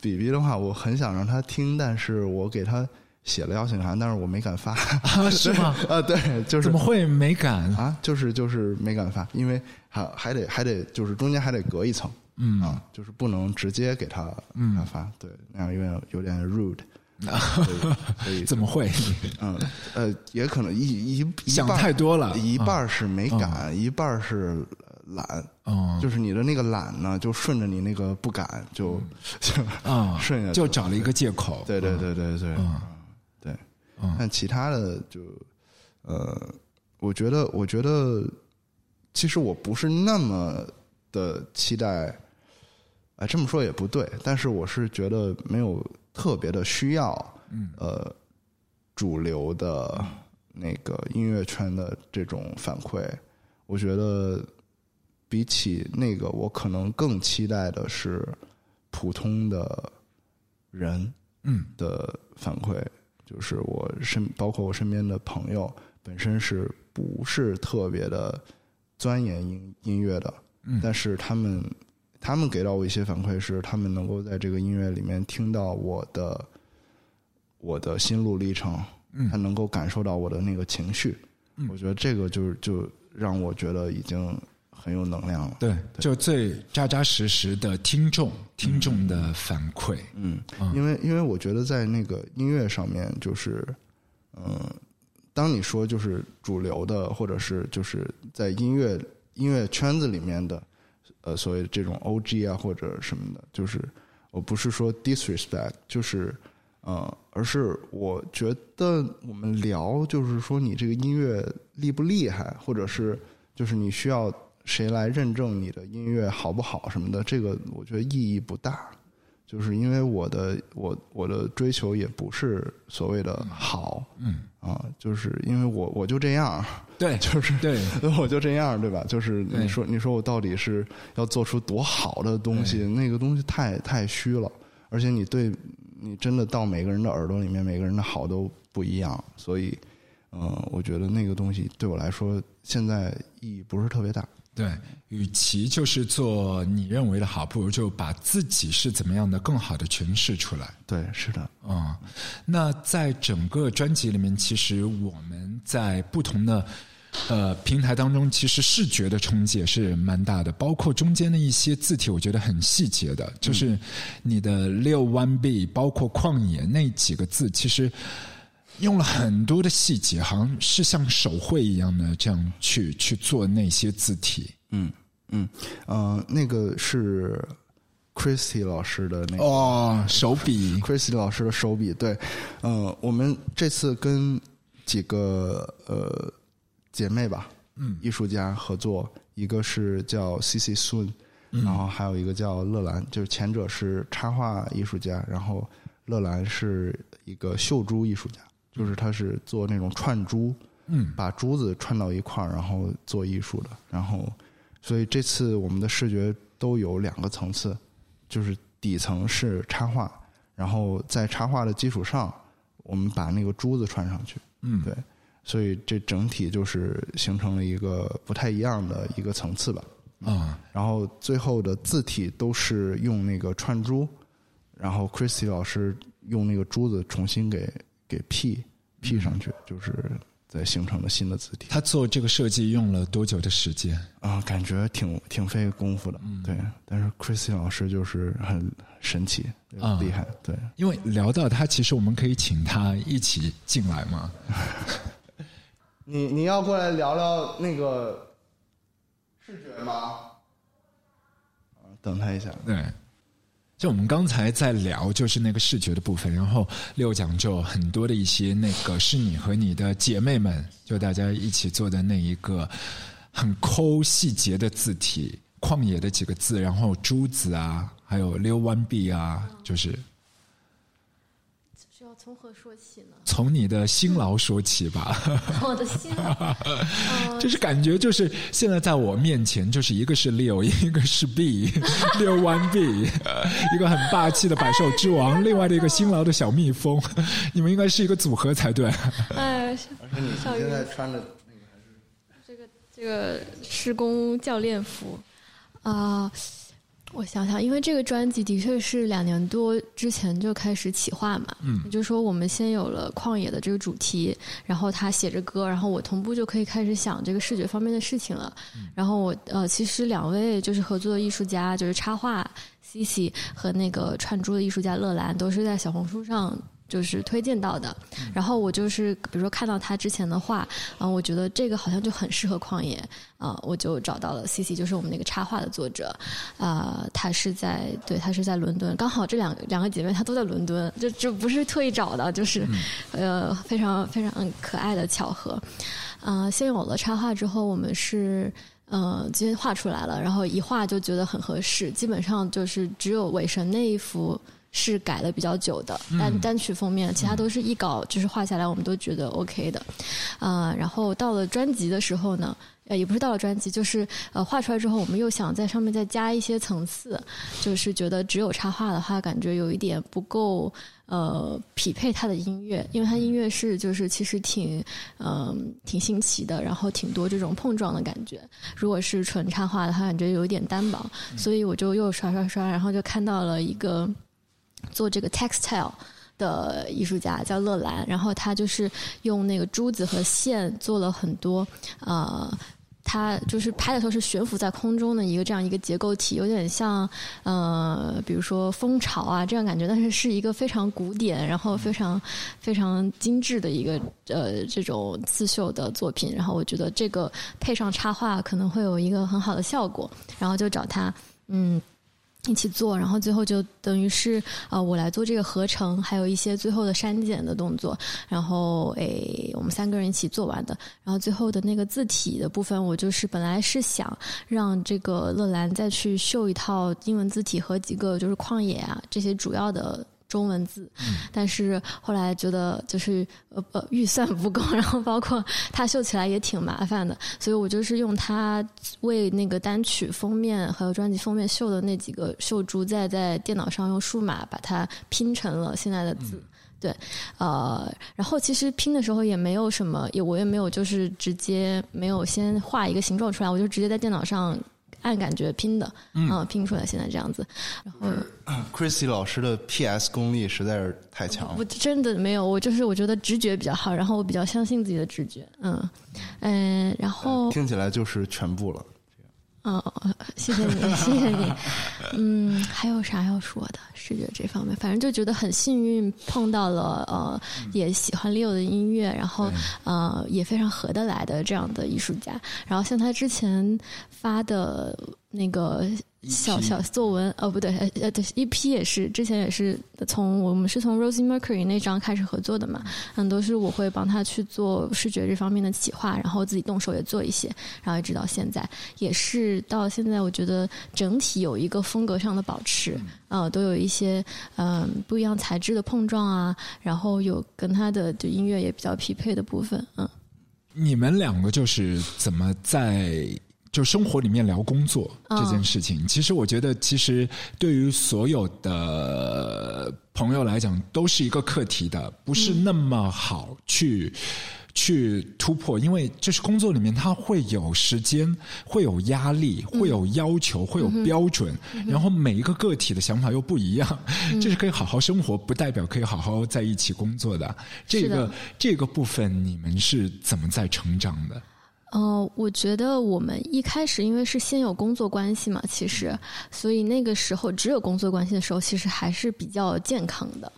比比的话，我很想让他听，但是我给他写了邀请函，但是我没敢发。啊，是吗？啊，对，就是怎么会没敢？啊，就是就是没敢发，因为还还得还得就是中间还得隔一层，嗯啊，就是不能直接给他嗯他发，对，那样有点有点 rude，所以怎么会？嗯呃，也可能一一一想半儿太多了一半是没敢，一半儿是懒，哦。就是你的那个懒呢，就顺着你那个不敢，就就 啊，顺着就找了一个借口。对对对对对，嗯。对。嗯但其他的就，呃，我觉得，我觉得，其实我不是那么的期待，哎，这么说也不对，但是我是觉得没有特别的需要，嗯。呃，主流的那个音乐圈的这种反馈，我觉得比起那个，我可能更期待的是普通的人，嗯。的反馈，就是我身包括我身边的朋友本身是不是特别的钻研音音乐的，嗯。但是他们他们给到我一些反馈是，他们能够在这个音乐里面听到我的我的心路历程，嗯。他能够感受到我的那个情绪，嗯。我觉得这个就就让我觉得已经很有能量了。对，就最扎扎实实的听众听众的反馈。嗯，因为因为我觉得在那个音乐上面，就是，嗯、当你说就是主流的，或者是就是在音乐音乐圈子里面的，呃，所谓这种 OG 啊或者什么的，就是我不是说 disrespect，就是呃，而是我觉得我们聊，就是说你这个音乐厉不厉害，或者是就是你需要谁来认证你的音乐好不好什么的，这个我觉得意义不大。就是因为我的我我的追求也不是所谓的好，嗯啊，就是因为我我就这样，对，就是对，我就这样，对吧？就是你说你说我到底是要做出多好的东西？那个东西太太虚了，而且你对你真的到每个人的耳朵里面，每个人的好都不一样，所以，呃，我觉得那个东西对我来说现在意义不是特别大。对，与其就是做你认为的好，不如就把自己是怎么样的更好的诠释出来。对，是的，嗯、那在整个专辑里面，其实我们在不同的呃平台当中，其实视觉的冲击也是蛮大的，包括中间的一些字体，我觉得很细节的，就是你的六 one b，包括旷野那几个字，其实。用了很多的细节，好像是像手绘一样的这样去去做那些字体。嗯嗯呃，那个是 Christy 老师的那个哦，手笔。Christy 老师的手笔，对，呃，我们这次跟几个呃姐妹吧，嗯。艺术家合作，一个是叫 C C Sun，、然后还有一个叫乐兰，就是前者是插画艺术家，然后乐兰是一个绣珠艺术家，就是他是做那种串珠，嗯把珠子串到一块儿，然后做艺术的。然后，所以这次我们的视觉都有两个层次，就是底层是插画，然后在插画的基础上，我们把那个珠子串上去。嗯，对，所以这整体就是形成了一个不太一样的一个层次吧。啊、然后最后的字体都是用那个串珠，然后 Christy 老师用那个珠子重新给给 P P 上去，就是再形成了新的字体他做这个设计用了多久的时间？啊，感觉挺挺费功夫的，对。但是 Christy 老师就是很神奇，啊厉害，对。因为聊到他，其实我们可以请他一起进来嘛。你你要过来聊聊那个视觉吗？啊，等他一下。对，就我们刚才在聊，就是那个视觉的部分，然后六讲就很多的一些那个是你和你的姐妹们，就大家一起做的那一个很抠细节的字体，旷野的几个字，然后珠子啊，还有六弯臂啊，就是从何说起呢？从你的辛劳说起吧。我的辛劳，就是感觉就是现在在我面前，就是一个是六，一个是 B，六弯 B，一个很霸气的百兽之王，另外的一个辛劳的小蜜蜂，你们应该是一个组合才对。哎，而且你你小鱼现在穿的这个这个施工教练服啊、我想想，因为这个专辑的确是两年多之前就开始企划嘛，嗯也就是说我们先有了旷野的这个主题，然后他写着歌，然后我同步就可以开始想这个视觉方面的事情了。然后我呃，其实两位就是合作的艺术家，就是插画 C C 和那个串珠的艺术家乐兰，都是在小红书上。就是推荐到的，然后我就是比如说看到他之前的画，啊、我觉得这个好像就很适合旷野，啊、我就找到了 C C，就是我们那个插画的作者，啊、他是在对他是在伦敦，刚好这两两个姐妹她都在伦敦，就这不是特意找的，就是、呃非常非常可爱的巧合，啊、先有了插画之后，我们是。嗯，今天画出来了，然后一画就觉得很合适，基本上就是只有尾神那一幅是改了比较久的单单曲封面，其他都是一稿，就是画下来我们都觉得 OK 的，啊、然后到了专辑的时候呢，呃，也不是到了专辑，就是呃画出来之后，我们又想在上面再加一些层次，就是觉得只有插画的话，感觉有一点不够呃匹配它的音乐，因为它音乐是就是其实挺嗯、挺新奇的，然后挺多这种碰撞的感觉。如果是纯插画的话，感觉有一点单薄，所以我就又刷刷刷，然后就看到了一个做这个 textile。的艺术家叫乐兰，然后他就是用那个珠子和线做了很多呃，他就是拍的时候是悬浮在空中的一个这样一个结构体，有点像呃，比如说蜂巢啊这样感觉，但是是一个非常古典，然后非常非常精致的一个呃这种刺绣的作品。然后我觉得这个配上插画可能会有一个很好的效果，然后就找他嗯。一起做，然后最后就等于是呃我来做这个合成，还有一些最后的删减的动作，然后诶我们三个人一起做完的。然后最后的那个字体的部分，我就是本来是想让这个乐兰再去绣一套英文字体和几个就是旷野啊这些主要的。中文字，但是后来觉得就是呃呃预算不够，然后包括它绣起来也挺麻烦的，所以我就是用它为那个单曲封面还有专辑封面绣的那几个绣珠，再在电脑上用数码把它拼成了现在的字。对，呃，然后其实拼的时候也没有什么，也我也没有就是直接没有先画一个形状出来，我就直接在电脑上按感觉拼的，嗯，拼出来现在这样子。然后 Chrissy 老师的 PS 功力实在是太强了我。真的没有，我就是我觉得直觉比较好，然后我比较相信自己的直觉，嗯嗯，然后听起来就是全部了。哦，谢谢你，谢谢你。嗯，还有啥要说的？视觉这方面，反正就觉得很幸运碰到了呃，也喜欢 Leo 的音乐，然后呃也非常合得来的这样的艺术家。然后像他之前发的那个小小作文，哦不对，呃呃对一批也是之前也是从我们是从 Rosie Mercury 那张开始合作的嘛，嗯，都是我会帮他去做视觉这方面的企划，然后自己动手也做一些，然后一直到现在，也是到现在，我觉得整体有一个风格上的保持，呃，都有一些嗯、不一样材质的碰撞啊，然后有跟他的就音乐也比较匹配的部分，嗯。你们两个就是怎么在就生活里面聊工作这件事情？其实我觉得，其实对于所有的朋友来讲，都是一个课题的，不是那么好去。去突破，因为就是工作里面，它会有时间，会有压力，会有要求，会有标准，然后每一个个体的想法又不一样，这是可以好好生活，不代表可以好好在一起工作的。这个这个部分，你们是怎么在成长的？呃，我觉得我们一开始因为是先有工作关系嘛，其实，所以那个时候只有工作关系的时候，其实还是比较健康的。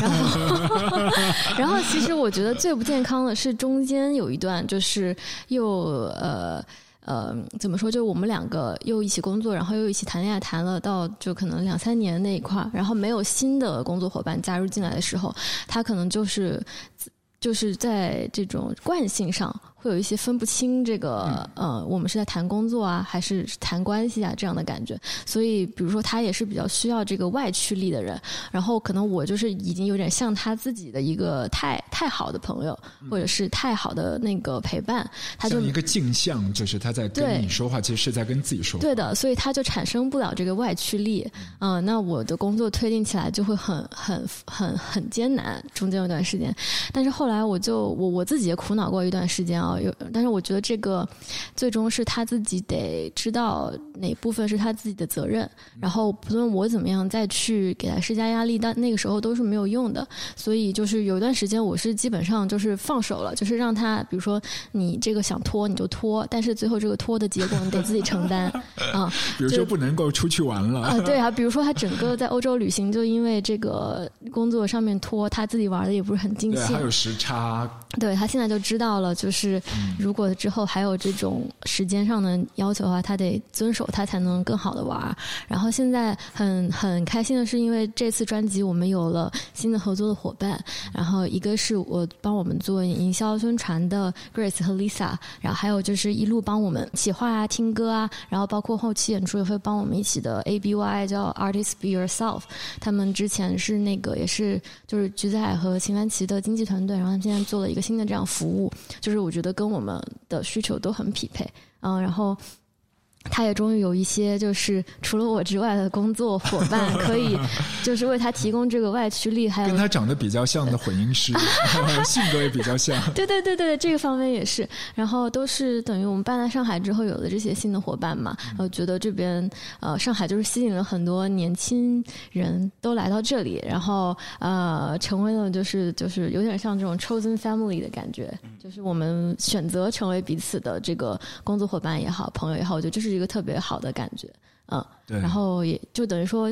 然后，然后其实我觉得最不健康的是中间有一段，就是又呃呃怎么说，就我们两个又一起工作，然后又一起谈恋爱，谈了到就可能两三年那一块儿，然后没有新的工作伙伴加入进来的时候，他可能就是就是在这种惯性上会有一些分不清这个、呃，我们是在谈工作啊，还是谈关系啊这样的感觉。所以，比如说他也是比较需要这个外驱力的人，然后可能我就是已经有点像他自己的一个太太好的朋友，或者是太好的那个陪伴，他就像一个镜像，就是他在跟你说话，其实是在跟自己说话。对的，所以他就产生不了这个外驱力。嗯、那我的工作推进起来就会很很很很艰难，中间有段时间。但是后来我就我我自己也苦恼过一段时间啊，有，但是我觉得这个最终是他自己得知道哪部分是他自己的责任，然后不论我怎么样再去给他施加压力，但那个时候都是没有用的。所以就是有一段时间我是基本上就是放手了，就是让他，比如说你这个想拖你就拖，但是最后这个拖的结果你得自己承担 啊。比如说不能够出去玩了，啊，对啊，比如说他整个在欧洲旅行，就因为这个工作上面拖，他自己玩的也不是很尽对，兴还。有时差，对他现在就知道了，就是如果之后还有这种时间上的要求的话，他得遵守，他才能更好的玩。然后现在很很开心的是，因为这次专辑我们有了新的合作的伙伴，然后一个是我帮我们做营销宣传的 Grace 和 Lisa，然后还有就是一路帮我们企划啊、听歌啊，然后包括后期演出也会帮我们一起的 ABY 叫 Artist Be Yourself，他们之前是那个也是就是橘子海和秦凡奇的经纪团队，然后他们现在做了一个新的这样服务，就是我觉得跟我们的需求都很匹配，嗯，然后。他也终于有一些就是除了我之外的工作伙伴，可以就是为他提供这个外驱力，还有跟他长得比较像的混音师，性格也比较像。对对对对，这个方面也是。然后都是等于我们搬来上海之后有了这些新的伙伴嘛，我觉得这边呃上海就是吸引了很多年轻人都来到这里，然后呃成为了就是就是有点像这种 chosen family 的感觉，就是我们选择成为彼此的这个工作伙伴也好，朋友也好，我觉得就是一个特别好的感觉。嗯，对然后也就等于说，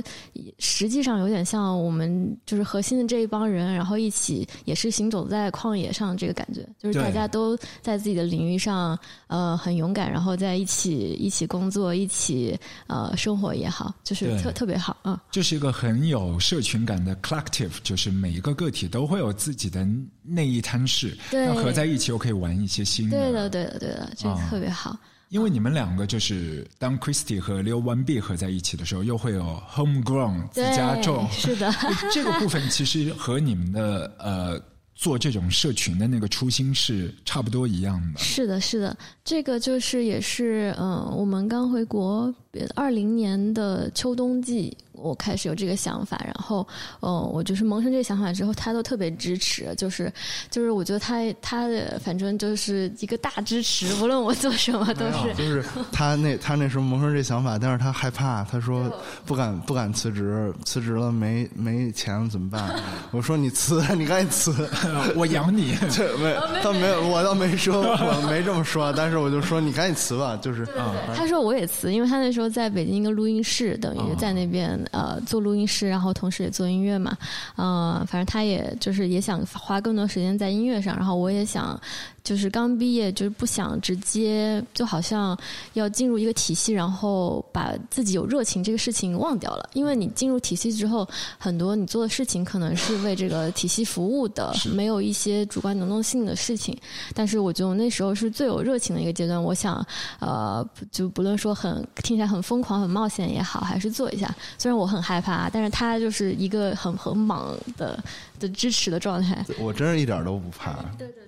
实际上有点像我们就是核心的这一帮人，然后一起也是行走在旷野上这个感觉，就是大家都在自己的领域上，呃，很勇敢，然后在一起一起工作，一起呃生活也好，就是特特别好，嗯。就是一个很有社群感的 collective，就是每一个个体都会有自己的那一摊事，对那合在一起又可以玩一些新的对的，对的，对的，这个啊特别好。因为你们两个就是当 Christy 和 Leo One B 合在一起的时候，又会有 homegrown 自对，家种，是的，这个部分其实和你们的呃做这种社群的那个初心是差不多一样的。是的，是的，这个就是也是嗯、呃我们刚回国二零年的秋冬季，我开始有这个想法，然后嗯、呃我就是萌生这个想法之后，他都特别支持，就是就是我觉得他他的反正就是一个大支持，无论我做什么都是。就是他那他那时候萌生这想法，但是他害怕，他说不敢不敢辞职，辞职了没没钱怎么办？我说你辞，你赶紧辞。我养你，这没他没有，我倒没说，我没这么说，但是我就说你赶紧辞吧，就是啊，他说我也辞，因为他那时候在北京一个录音室，等于在那边、呃做录音师，然后同时也做音乐嘛，呃，反正他也就是也想花更多时间在音乐上，然后我也想就是刚毕业就是不想直接就好像要进入一个体系，然后把自己有热情这个事情忘掉了，因为你进入体系之后，很多你做的事情可能是为这个体系服务的，没有一些主观能动性的事情。但是我觉得我那时候是最有热情的一个阶段，我想，呃，就不论说很听起来很疯狂、很冒险也好，还是做一下。虽然我很害怕，但是他就是一个很很莽的的支持的状态。我真是一点都不怕。对对，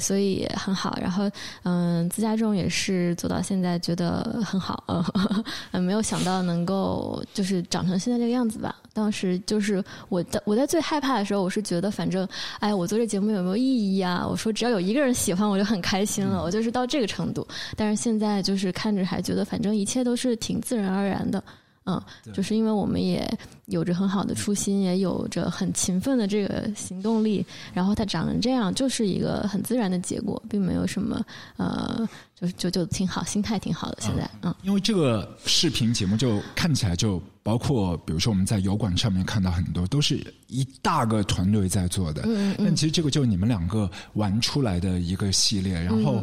所以也很好。然后，嗯，自家种也是做到现在，觉得很好。嗯，没有想到能够就是长成现在这个样子吧。当时就是我在我在最害怕的时候，我是觉得反正，哎，我做这节目有没有意义啊？我说只要有一个人喜欢，我就很开心了。我就是到这个程度。但是现在就是看着还觉得，反正一切都是挺自然而然的。嗯，就是因为我们也有着很好的初心，也有着很勤奋的这个行动力，然后它长成这样，就是一个很自然的结果，并没有什么呃，就就就挺好，心态挺好的。现在，嗯，因为这个视频节目就看起来就包括，比如说我们在油管上面看到很多都是一大个团队在做的，嗯嗯但其实这个就是你们两个玩出来的一个系列，然后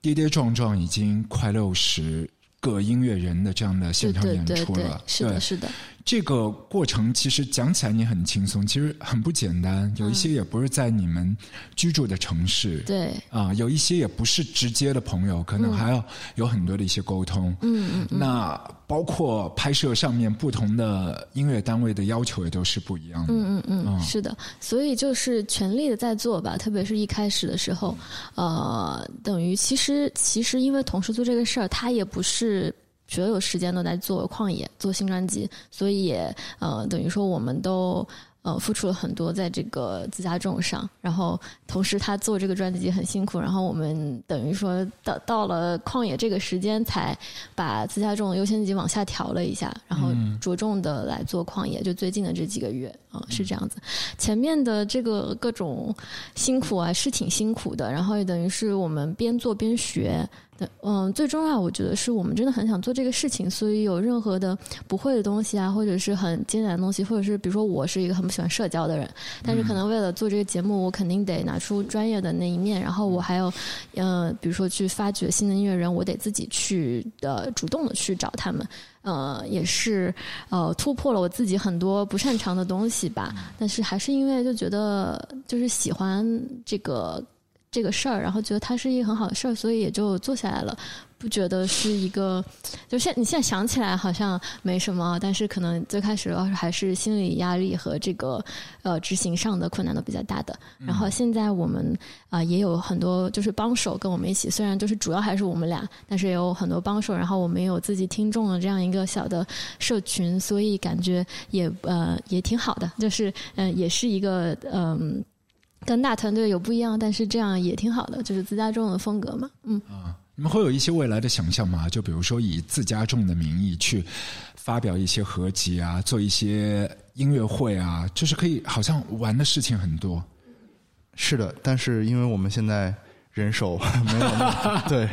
跌跌撞撞已经快六十。个音乐人的这样的现场演对对对出了，，是的，对。是的，这个过程其实讲起来你很轻松，其实很不简单。有一些也不是在你们居住的城市，对，啊、有一些也不是直接的朋友，可能还要有很多的一些沟通。嗯嗯那包括拍摄上面不同的音乐单位的要求也都是不一样的。嗯嗯嗯，是的，所以就是全力的在做吧，特别是一开始的时候，呃，等于其实其实因为同时做这个事儿，他也不是。所有时间都在做旷野，做新专辑，所以也呃，等于说我们都呃付出了很多在这个自家种上，然后同时他做这个专辑很辛苦，然后我们等于说到到了旷野这个时间才把自家种优先级往下调了一下，然后着重的来做旷野，就最近的这几个月是这样子。前面的这个各种辛苦啊是挺辛苦的，然后也等于是我们边做边学。的嗯，最重要，我觉得是我们真的很想做这个事情，所以有任何的不会的东西啊，或者是很艰难的东西，或者是比如说我是一个很不喜欢社交的人，但是可能为了做这个节目，我肯定得拿出专业的那一面，然后我还有，呃，比如说去发掘新的音乐人，我得自己去呃主动的去找他们。呃，也是呃突破了我自己很多不擅长的东西吧，但是还是因为就觉得就是喜欢这个这个事儿，然后觉得它是一个很好的事儿，所以也就做下来了。不觉得是一个，就现你现在想起来好像没什么，但是可能最开始的话还是心理压力和这个呃执行上的困难都比较大的。然后现在我们啊、也有很多就是帮手跟我们一起，虽然就是主要还是我们俩，但是也有很多帮手。然后我们也有自己听众的这样一个小的社群，所以感觉也呃也挺好的，就是嗯、呃也是一个嗯。跟大团队有不一样，但是这样也挺好的，就是自家种的风格嘛，嗯。你们会有一些未来的想象吗？就比如说以自家众的名义去发表一些合集啊，做一些音乐会啊，就是可以好像玩的事情很多。是的，但是因为我们现在人手没有那么 对，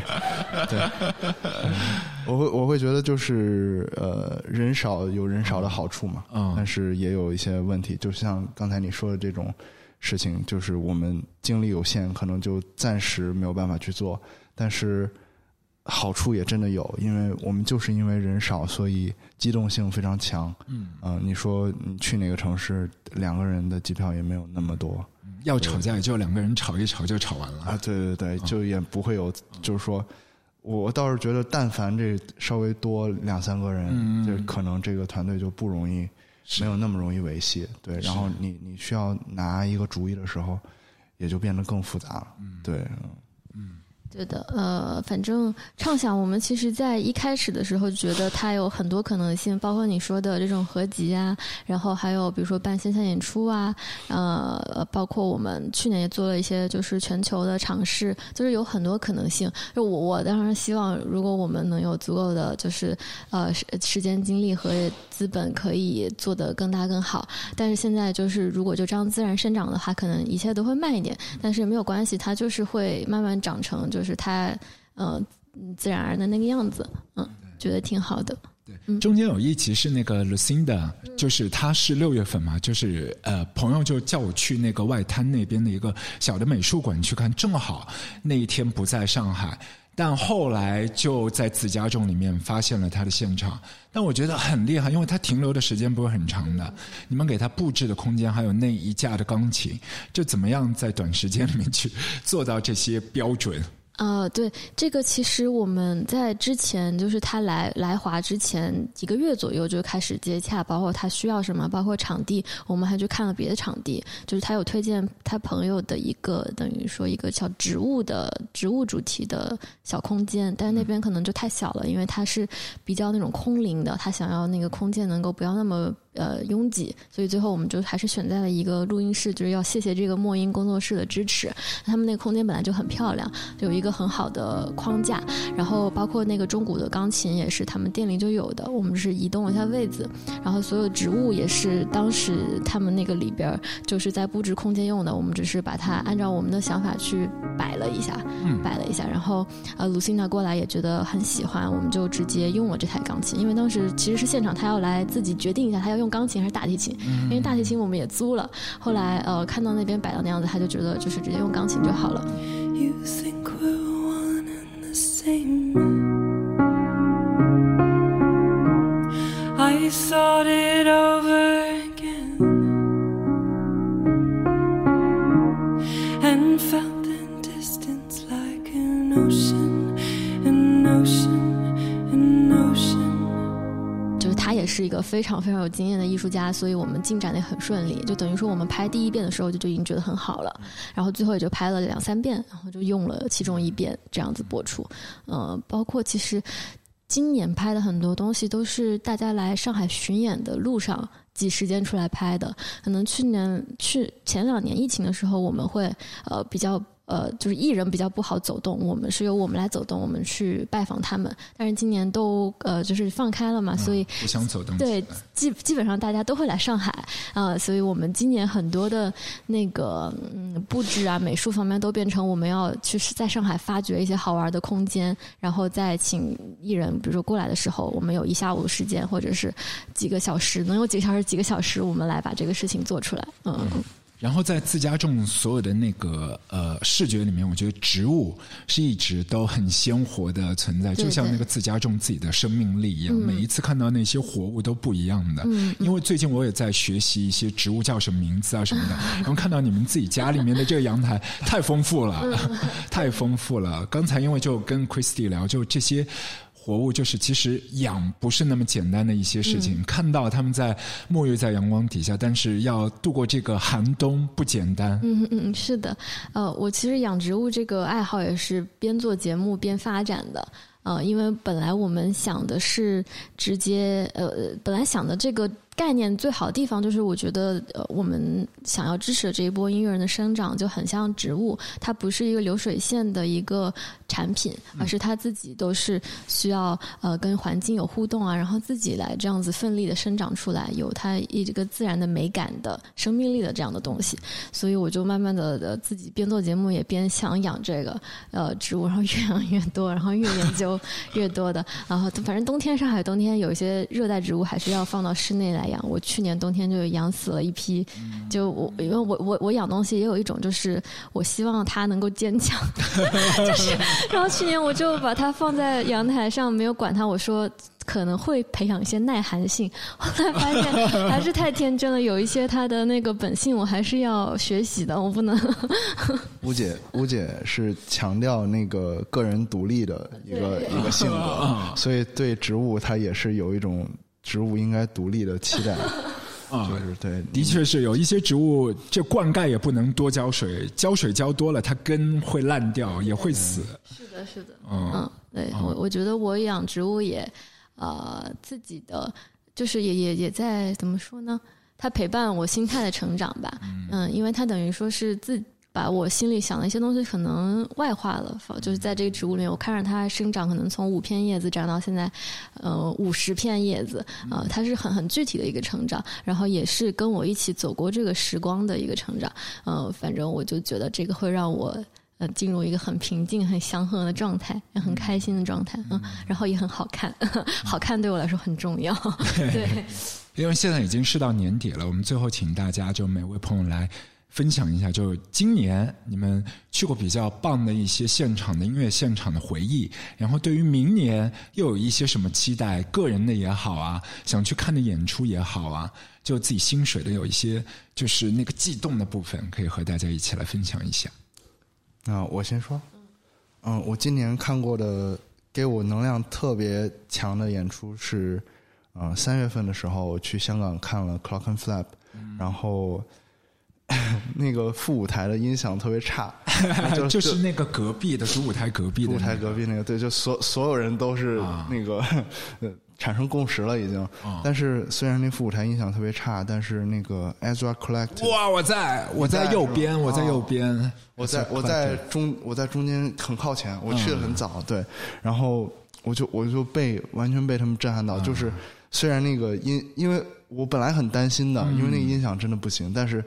我会我会觉得就是呃，人少有人少的好处嘛，嗯但是也有一些问题，就像刚才你说的这种事情，就是我们精力有限，可能就暂时没有办法去做，但是好处也真的有，因为我们就是因为人少，所以机动性非常强。嗯，嗯、你说你去哪个城市，两个人的机票也没有那么多要吵架也就两个人吵一吵就吵完了。啊，对对对，就也不会有，就是说。我倒是觉得，但凡这稍微多两三个人，嗯就可能这个团队就不容易，没有那么容易维系。对，然后你你需要拿一个主意的时候，也就变得更复杂了。对，嗯对的，呃，反正畅想，我们其实在一开始的时候觉得它有很多可能性，包括你说的这种合集啊，然后还有比如说办线下演出啊，呃，包括我们去年也做了一些就是全球的尝试，就是有很多可能性。就我我当然希望，如果我们能有足够的就是呃时时间精力和资本，可以做得更大更好。但是现在就是如果就这样自然生长的话，可能一切都会慢一点，但是没有关系，它就是会慢慢长成，就是它呃自然而然的那个样子，嗯，觉得挺好的。对中间有一集是那个 Lucinda，就是她是六月份嘛，就是呃朋友就叫我去那个外滩那边的一个小的美术馆去看，正好那一天不在上海。但后来就在自家众里面发现了他的现场，但我觉得很厉害，因为他停留的时间不是很长的。你们给他布置的空间，还有那一架的钢琴，就怎么样在短时间里面去做到这些标准？呃，对，这个其实我们在之前，就是他来来华之前几个月左右就开始接洽，包括他需要什么，包括场地，我们还去看了别的场地，就是他有推荐他朋友的一个等于说一个小植物的植物主题的小空间，但是那边可能就太小了，因为它是比较那种空灵的，他想要那个空间能够不要那么呃拥挤，所以最后我们就还是选在了一个录音室，就是要谢谢这个墨音工作室的支持，他们那个空间本来就很漂亮，就有一个很好的框架，然后包括那个中古的钢琴也是他们店里就有的，我们是移动了一下位子，然后所有植物也是当时他们那个里边就是在布置空间用的，我们只是把它按照我们的想法去摆了一下，摆了一下，然后呃卢辛娜过来也觉得很喜欢，我们就直接用了这台钢琴，因为当时其实是现场他要来自己决定一下他要用钢琴还是大提琴，因为大提琴我们也租了，后来呃看到那边摆到那样子，他就觉得就是直接用钢琴就好了。You think we're one and the same. 非常非常有经验的艺术家，所以我们进展的很顺利。就等于说我们拍第一遍的时候就就已经觉得很好了，然后最后也就拍了两三遍，然后就用了其中一遍这样子播出。呃，包括其实今年拍的很多东西都是大家来上海巡演的路上挤时间出来拍的。可能去年去前两年疫情的时候，我们会呃比较。呃，就是艺人比较不好走动，我们是由我们来走动，我们去拜访他们。但是今年都呃就是放开了嘛，所以不想走动对，基基本上大家都会来上海啊、呃所以我们今年很多的那个嗯布置啊、美术方面都变成我们要去在上海发掘一些好玩的空间，然后再请艺人，比如说过来的时候，我们有一下午时间或者是几个小时，能有几个小时、几个小时，我们来把这个事情做出来。嗯嗯，然后在自家种所有的那个呃视觉里面，我觉得植物是一直都很鲜活的存在，就像那个自家种自己的生命力一样。每一次看到那些活物都不一样的。嗯因为最近我也在学习一些植物叫什么名字啊什么的，然后看到你们自己家里面的这个阳台太丰富了，嗯 太丰富了。刚才因为就跟 Christy 聊，就这些。活物就是其实养不是那么简单的一些事情，嗯看到他们在沐浴在阳光底下，但是要度过这个寒冬不简单。嗯嗯，是的，呃，我其实养植物这个爱好也是边做节目边发展的。呃，因为本来我们想的是直接，呃，本来想的这个概念最好的地方就是，我觉得呃，我们想要支持的这一波音乐人的生长，就很像植物，它不是一个流水线的一个产品，而是它自己都是需要呃跟环境有互动啊，然后自己来这样子奋力的生长出来，有它一这个自然的美感的生命力的这样的东西。所以我就慢慢的的自己边做节目也边想养这个呃植物，然后越养越多，然后越研究越多的，然后反正冬天上海冬天有一些热带植物还是要放到室内来养。我去年冬天就养死了一批，就我因为我我我养东西也有一种就是我希望它能够坚强，就是然后去年我就把它放在阳台上没有管它，我说。可能会培养一些耐寒性，后来发现还是太天真了，有一些它的那个本性我还是要学习的，我不能。吴姐，吴姐是强调那个个人独立的一个一个性格，所以对植物它也是有一种植物应该独立的期待。啊就是对，的确是有一些植物，这灌溉也不能多浇水，浇水浇多了，它根会烂掉，也会死。是的，是的，嗯嗯，对我我觉得我养植物也呃自己的就是也也也在怎么说呢？它陪伴我心态的成长吧，嗯，因为它等于说是自。把我心里想的一些东西可能外化了，就是在这个植物里面，我看着它生长，可能从五片叶子长到现在，呃，五十片叶子，呃，它是很很具体的一个成长，然后也是跟我一起走过这个时光的一个成长，呃，反正我就觉得这个会让我呃进入一个很平静、很祥和的状态，也很开心的状态，嗯，然后也很好看，好看对我来说很重要，对。因为现在已经是到年底了，我们最后请大家就每位朋友来分享一下，就今年你们去过比较棒的一些现场的音乐现场的回忆，然后对于明年又有一些什么期待，个人的也好啊，想去看的演出也好啊，就自己心水的有一些就是那个悸动的部分，可以和大家一起来分享一下。那，我先说，嗯，我今年看过的给我能量特别强的演出是，嗯，三月份的时候去香港看了 Clock and Flap，、然后 那个副舞台的音响特别差，就就是那个隔壁的主舞台隔壁的、副舞台隔壁那个，对，就所所有人都是啊那个、呃产生共识了已经。啊。但是虽然那副舞台音响特别差，但是那个 Ezra Collective 哇，我在我在在右边，我在右哦边，我在我在中我在中间很靠前，我去的很早，对，然后我就我就被完全被他们震撼到，就是虽然那个音，因为我本来很担心的，因为那个音响真的不行，但是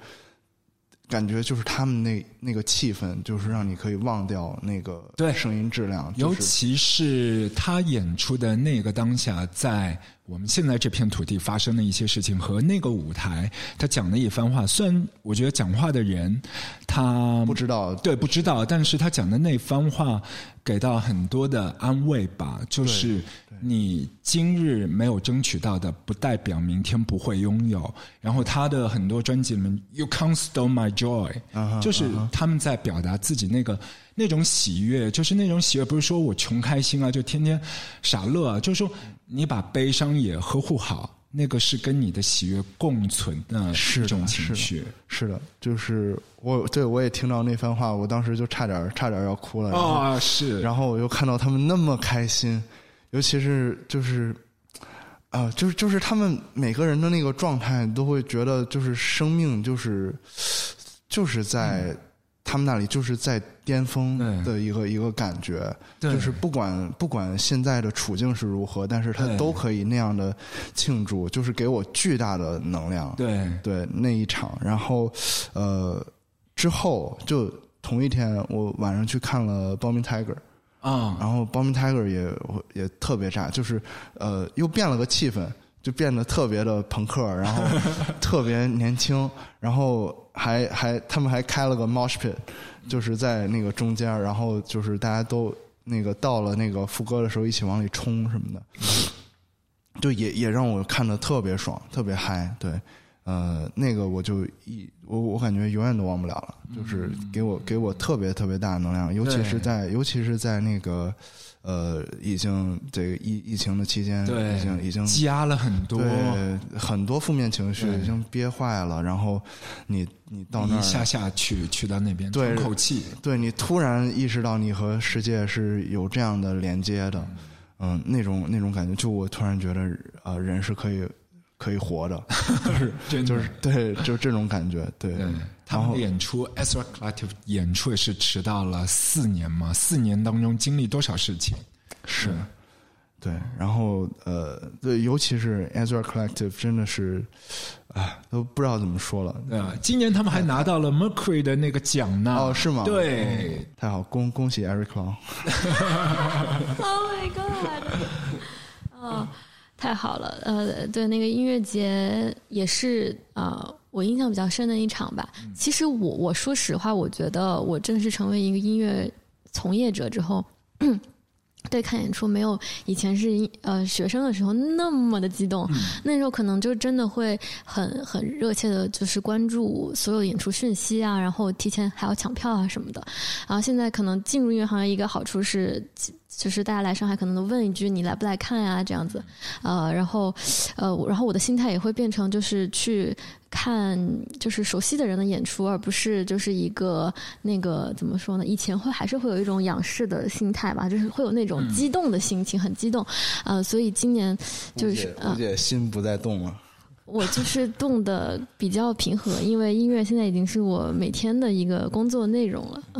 感觉就是他们那那个气氛，就是让你可以忘掉那个对。声音质量，就是。尤其是他演出的那个当下，在我们现在这片土地发生的一些事情和那个舞台，他讲的一番话，虽然我觉得讲话的人他不知道。对不知道，但是他讲的那番话给到很多的安慰吧，就是你今日没有争取到的，不代表明天不会拥有。然后他的很多专辑里面，You can't steal my joy，、就是他们在表达自己那个那种喜悦，就是那种喜悦，不是说我穷开心啊，就天天傻乐啊，就是说你把悲伤也呵护好，那个是跟你的喜悦共存的是的一种情是的绪。是的，就是我对我也听到那番话，我当时就差点差点要哭了，啊，是，然后我又看到他们那么开心，尤其是就是，啊、就是就是他们每个人的那个状态，都会觉得就是生命就是就是在他们那里就是在巅峰的一个一个感觉，就是不管不管现在的处境是如何，但是他都可以那样的庆祝，就是给我巨大的能量。对，对那一场，然后呃之后就同一天，我晚上去看了《Bombing Tiger》，啊，然后《Bombing Tiger 也》也特别炸，就是呃又变了个气氛，就变得特别的朋克，然后特别年轻，然后还还他们还开了个 mosh pit，就是在那个中间，然后就是大家都那个到了那个副歌的时候一起往里冲什么的，就也也让我看的特别爽，特别嗨，对。呃，那个我就一我我感觉永远都忘不了了，就是给我给我特别特别大的能量，尤其是在尤其是在那个呃已经这个疫疫情的期间，对，已经已经积压了很多，对很多负面情绪已经憋坏了，然后你你到那儿一下下去去到那边对喘口气，对你突然意识到你和世界是有这样的连接的，嗯，那种那种感觉，就我突然觉得呃，人是可以可以活着，真 就是对，就是这种感觉，对。对，他们演出 Ezra Collective 演出也是迟到了四年嘛，四年当中经历多少事情？是，对，然后呃，对，尤其是 Ezra Collective 真的是，哎，都不知道怎么说了。对啊，今年他们还拿到了 Mercury 的那个奖呢。哦，是吗？对，太好，恭恭喜 Eric Long。Oh my god！哦，太好了。呃，对，那个音乐节也是呃，我印象比较深的一场吧。其实我我说实话，我觉得我正式成为一个音乐从业者之后。对，看演出没有以前是呃学生的时候那么的激动，那时候可能就真的会很很热切的，就是关注所有演出讯息啊，然后提前还要抢票啊什么的。然后现在可能进入音乐行业一个好处是，就是大家来上海可能都问一句你来不来看呀、这样子，呃，然后呃，然后我的心态也会变成就是去看就是熟悉的人的演出，而不是就是一个那个怎么说呢？以前会还是会有一种仰视的心态吧，就是会有那种激动的心情，很激动，呃，所以今年就是呃吴姐心不再动了。我就是动的比较平和，因为音乐现在已经是我每天的一个工作内容了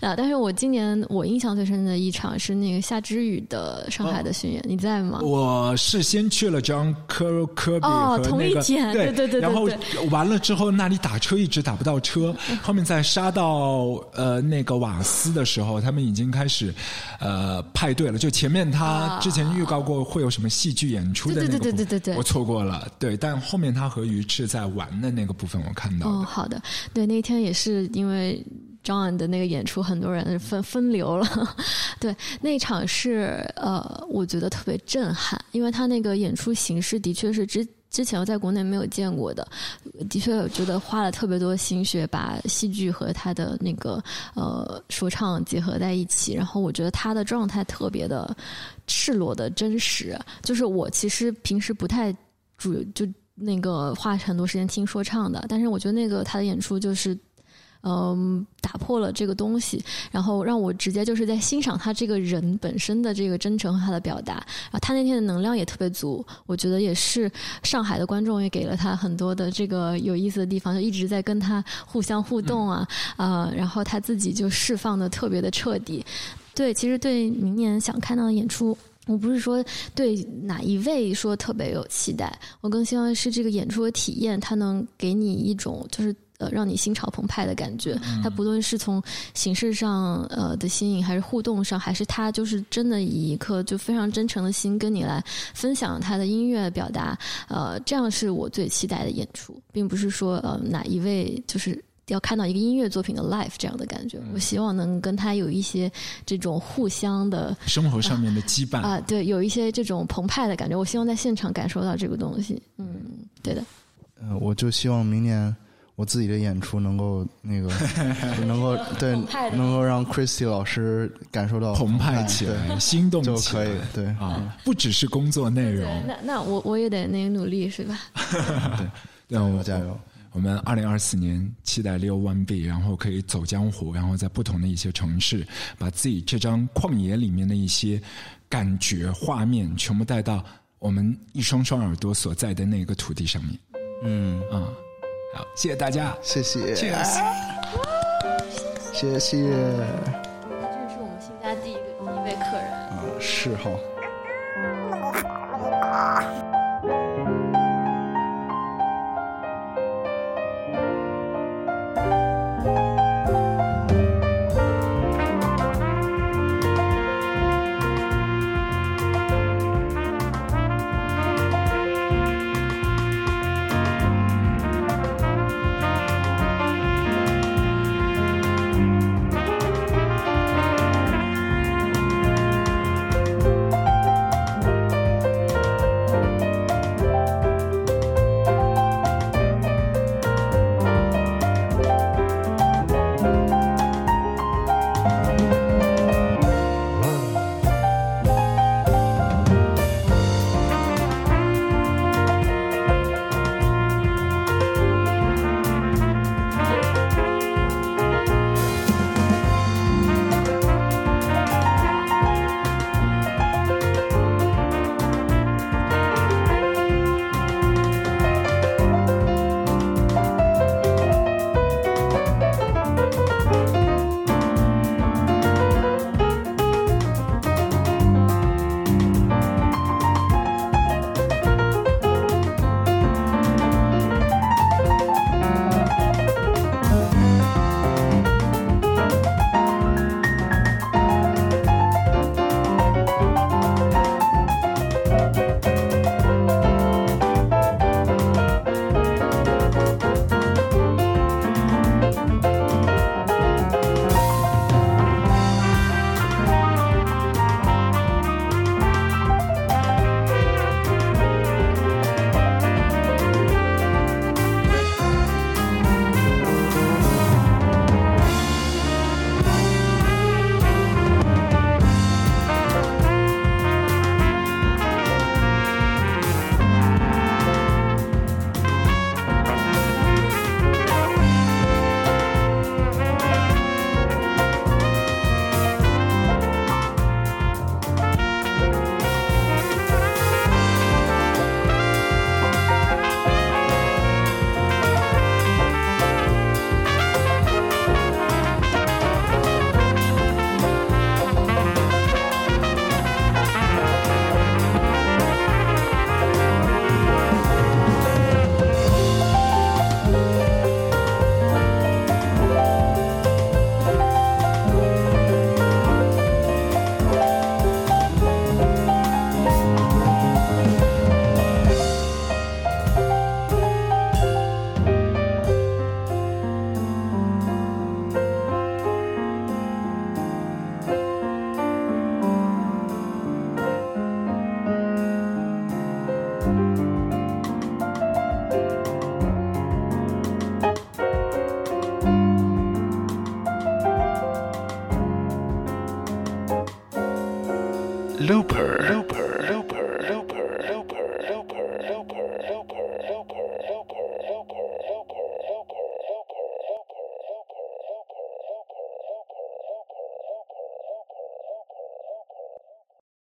啊。但是我今年我印象最深的一场是那个夏之雨的上海的巡演，你在吗？我是先去了 John Ker Kirby 哦和那个、同一天对对对然后完了之后那里打车一直打不到车，后面在杀到呃那个瓦斯的时候，他们已经开始呃派对了。就前面他啊之前预告过会有什么戏剧演出的对对对对对对我错过了。对，但后面他和鱼翅在玩的那个部分我看到。哦，好的，对，那天也是因为 John 的那个演出，很多人分分流了。对，那场是呃，我觉得特别震撼，因为他那个演出形式的确是之。之前我在国内没有见过的，的确我觉得花了特别多心血，把戏剧和他的那个呃说唱结合在一起。然后我觉得他的状态特别的赤裸的真实，就是我其实平时不太主就那个花很多时间听说唱的，但是我觉得那个他的演出就是。嗯，打破了这个东西，然后让我直接就是在欣赏他这个人本身的这个真诚和他的表达。然后他那天的能量也特别足，我觉得也是上海的观众也给了他很多的这个有意思的地方，就一直在跟他互相互动啊啊、呃然后他自己就释放的特别的彻底。对，其实对明年想看到的演出。我不是说对哪一位说特别有期待，我更希望是这个演出的体验，它能给你一种就是呃让你心潮澎湃的感觉。它不论是从形式上呃的新颖，还是互动上，还是他就是真的以一颗就非常真诚的心跟你来分享他的音乐表达，呃，这样是我最期待的演出，并不是说呃哪一位就是。要看到一个音乐作品的 life 这样的感觉，我希望能跟他有一些这种互相的生活上面的羁绊啊，对，有一些这种澎湃的感觉。我希望在现场感受到这个东西。嗯，对的。呃，我就希望明年我自己的演出能够那个 能够 对能够让 Christy 老师感受到澎湃起来，心动就起来可以对啊，不只是工作内容。那那我我也得那个努力是吧？对，让我加油！我们二零二四年期待 Leo One B，然后可以走江湖，然后在不同的一些城市，把自己这张旷野里面的一些感觉、画面，全部带到我们一双双耳朵所在的那个土地上面。嗯，啊、好，谢谢大家，谢谢 Cheers 谢谢这是我们新家第一个第一位客人。啊，是哈。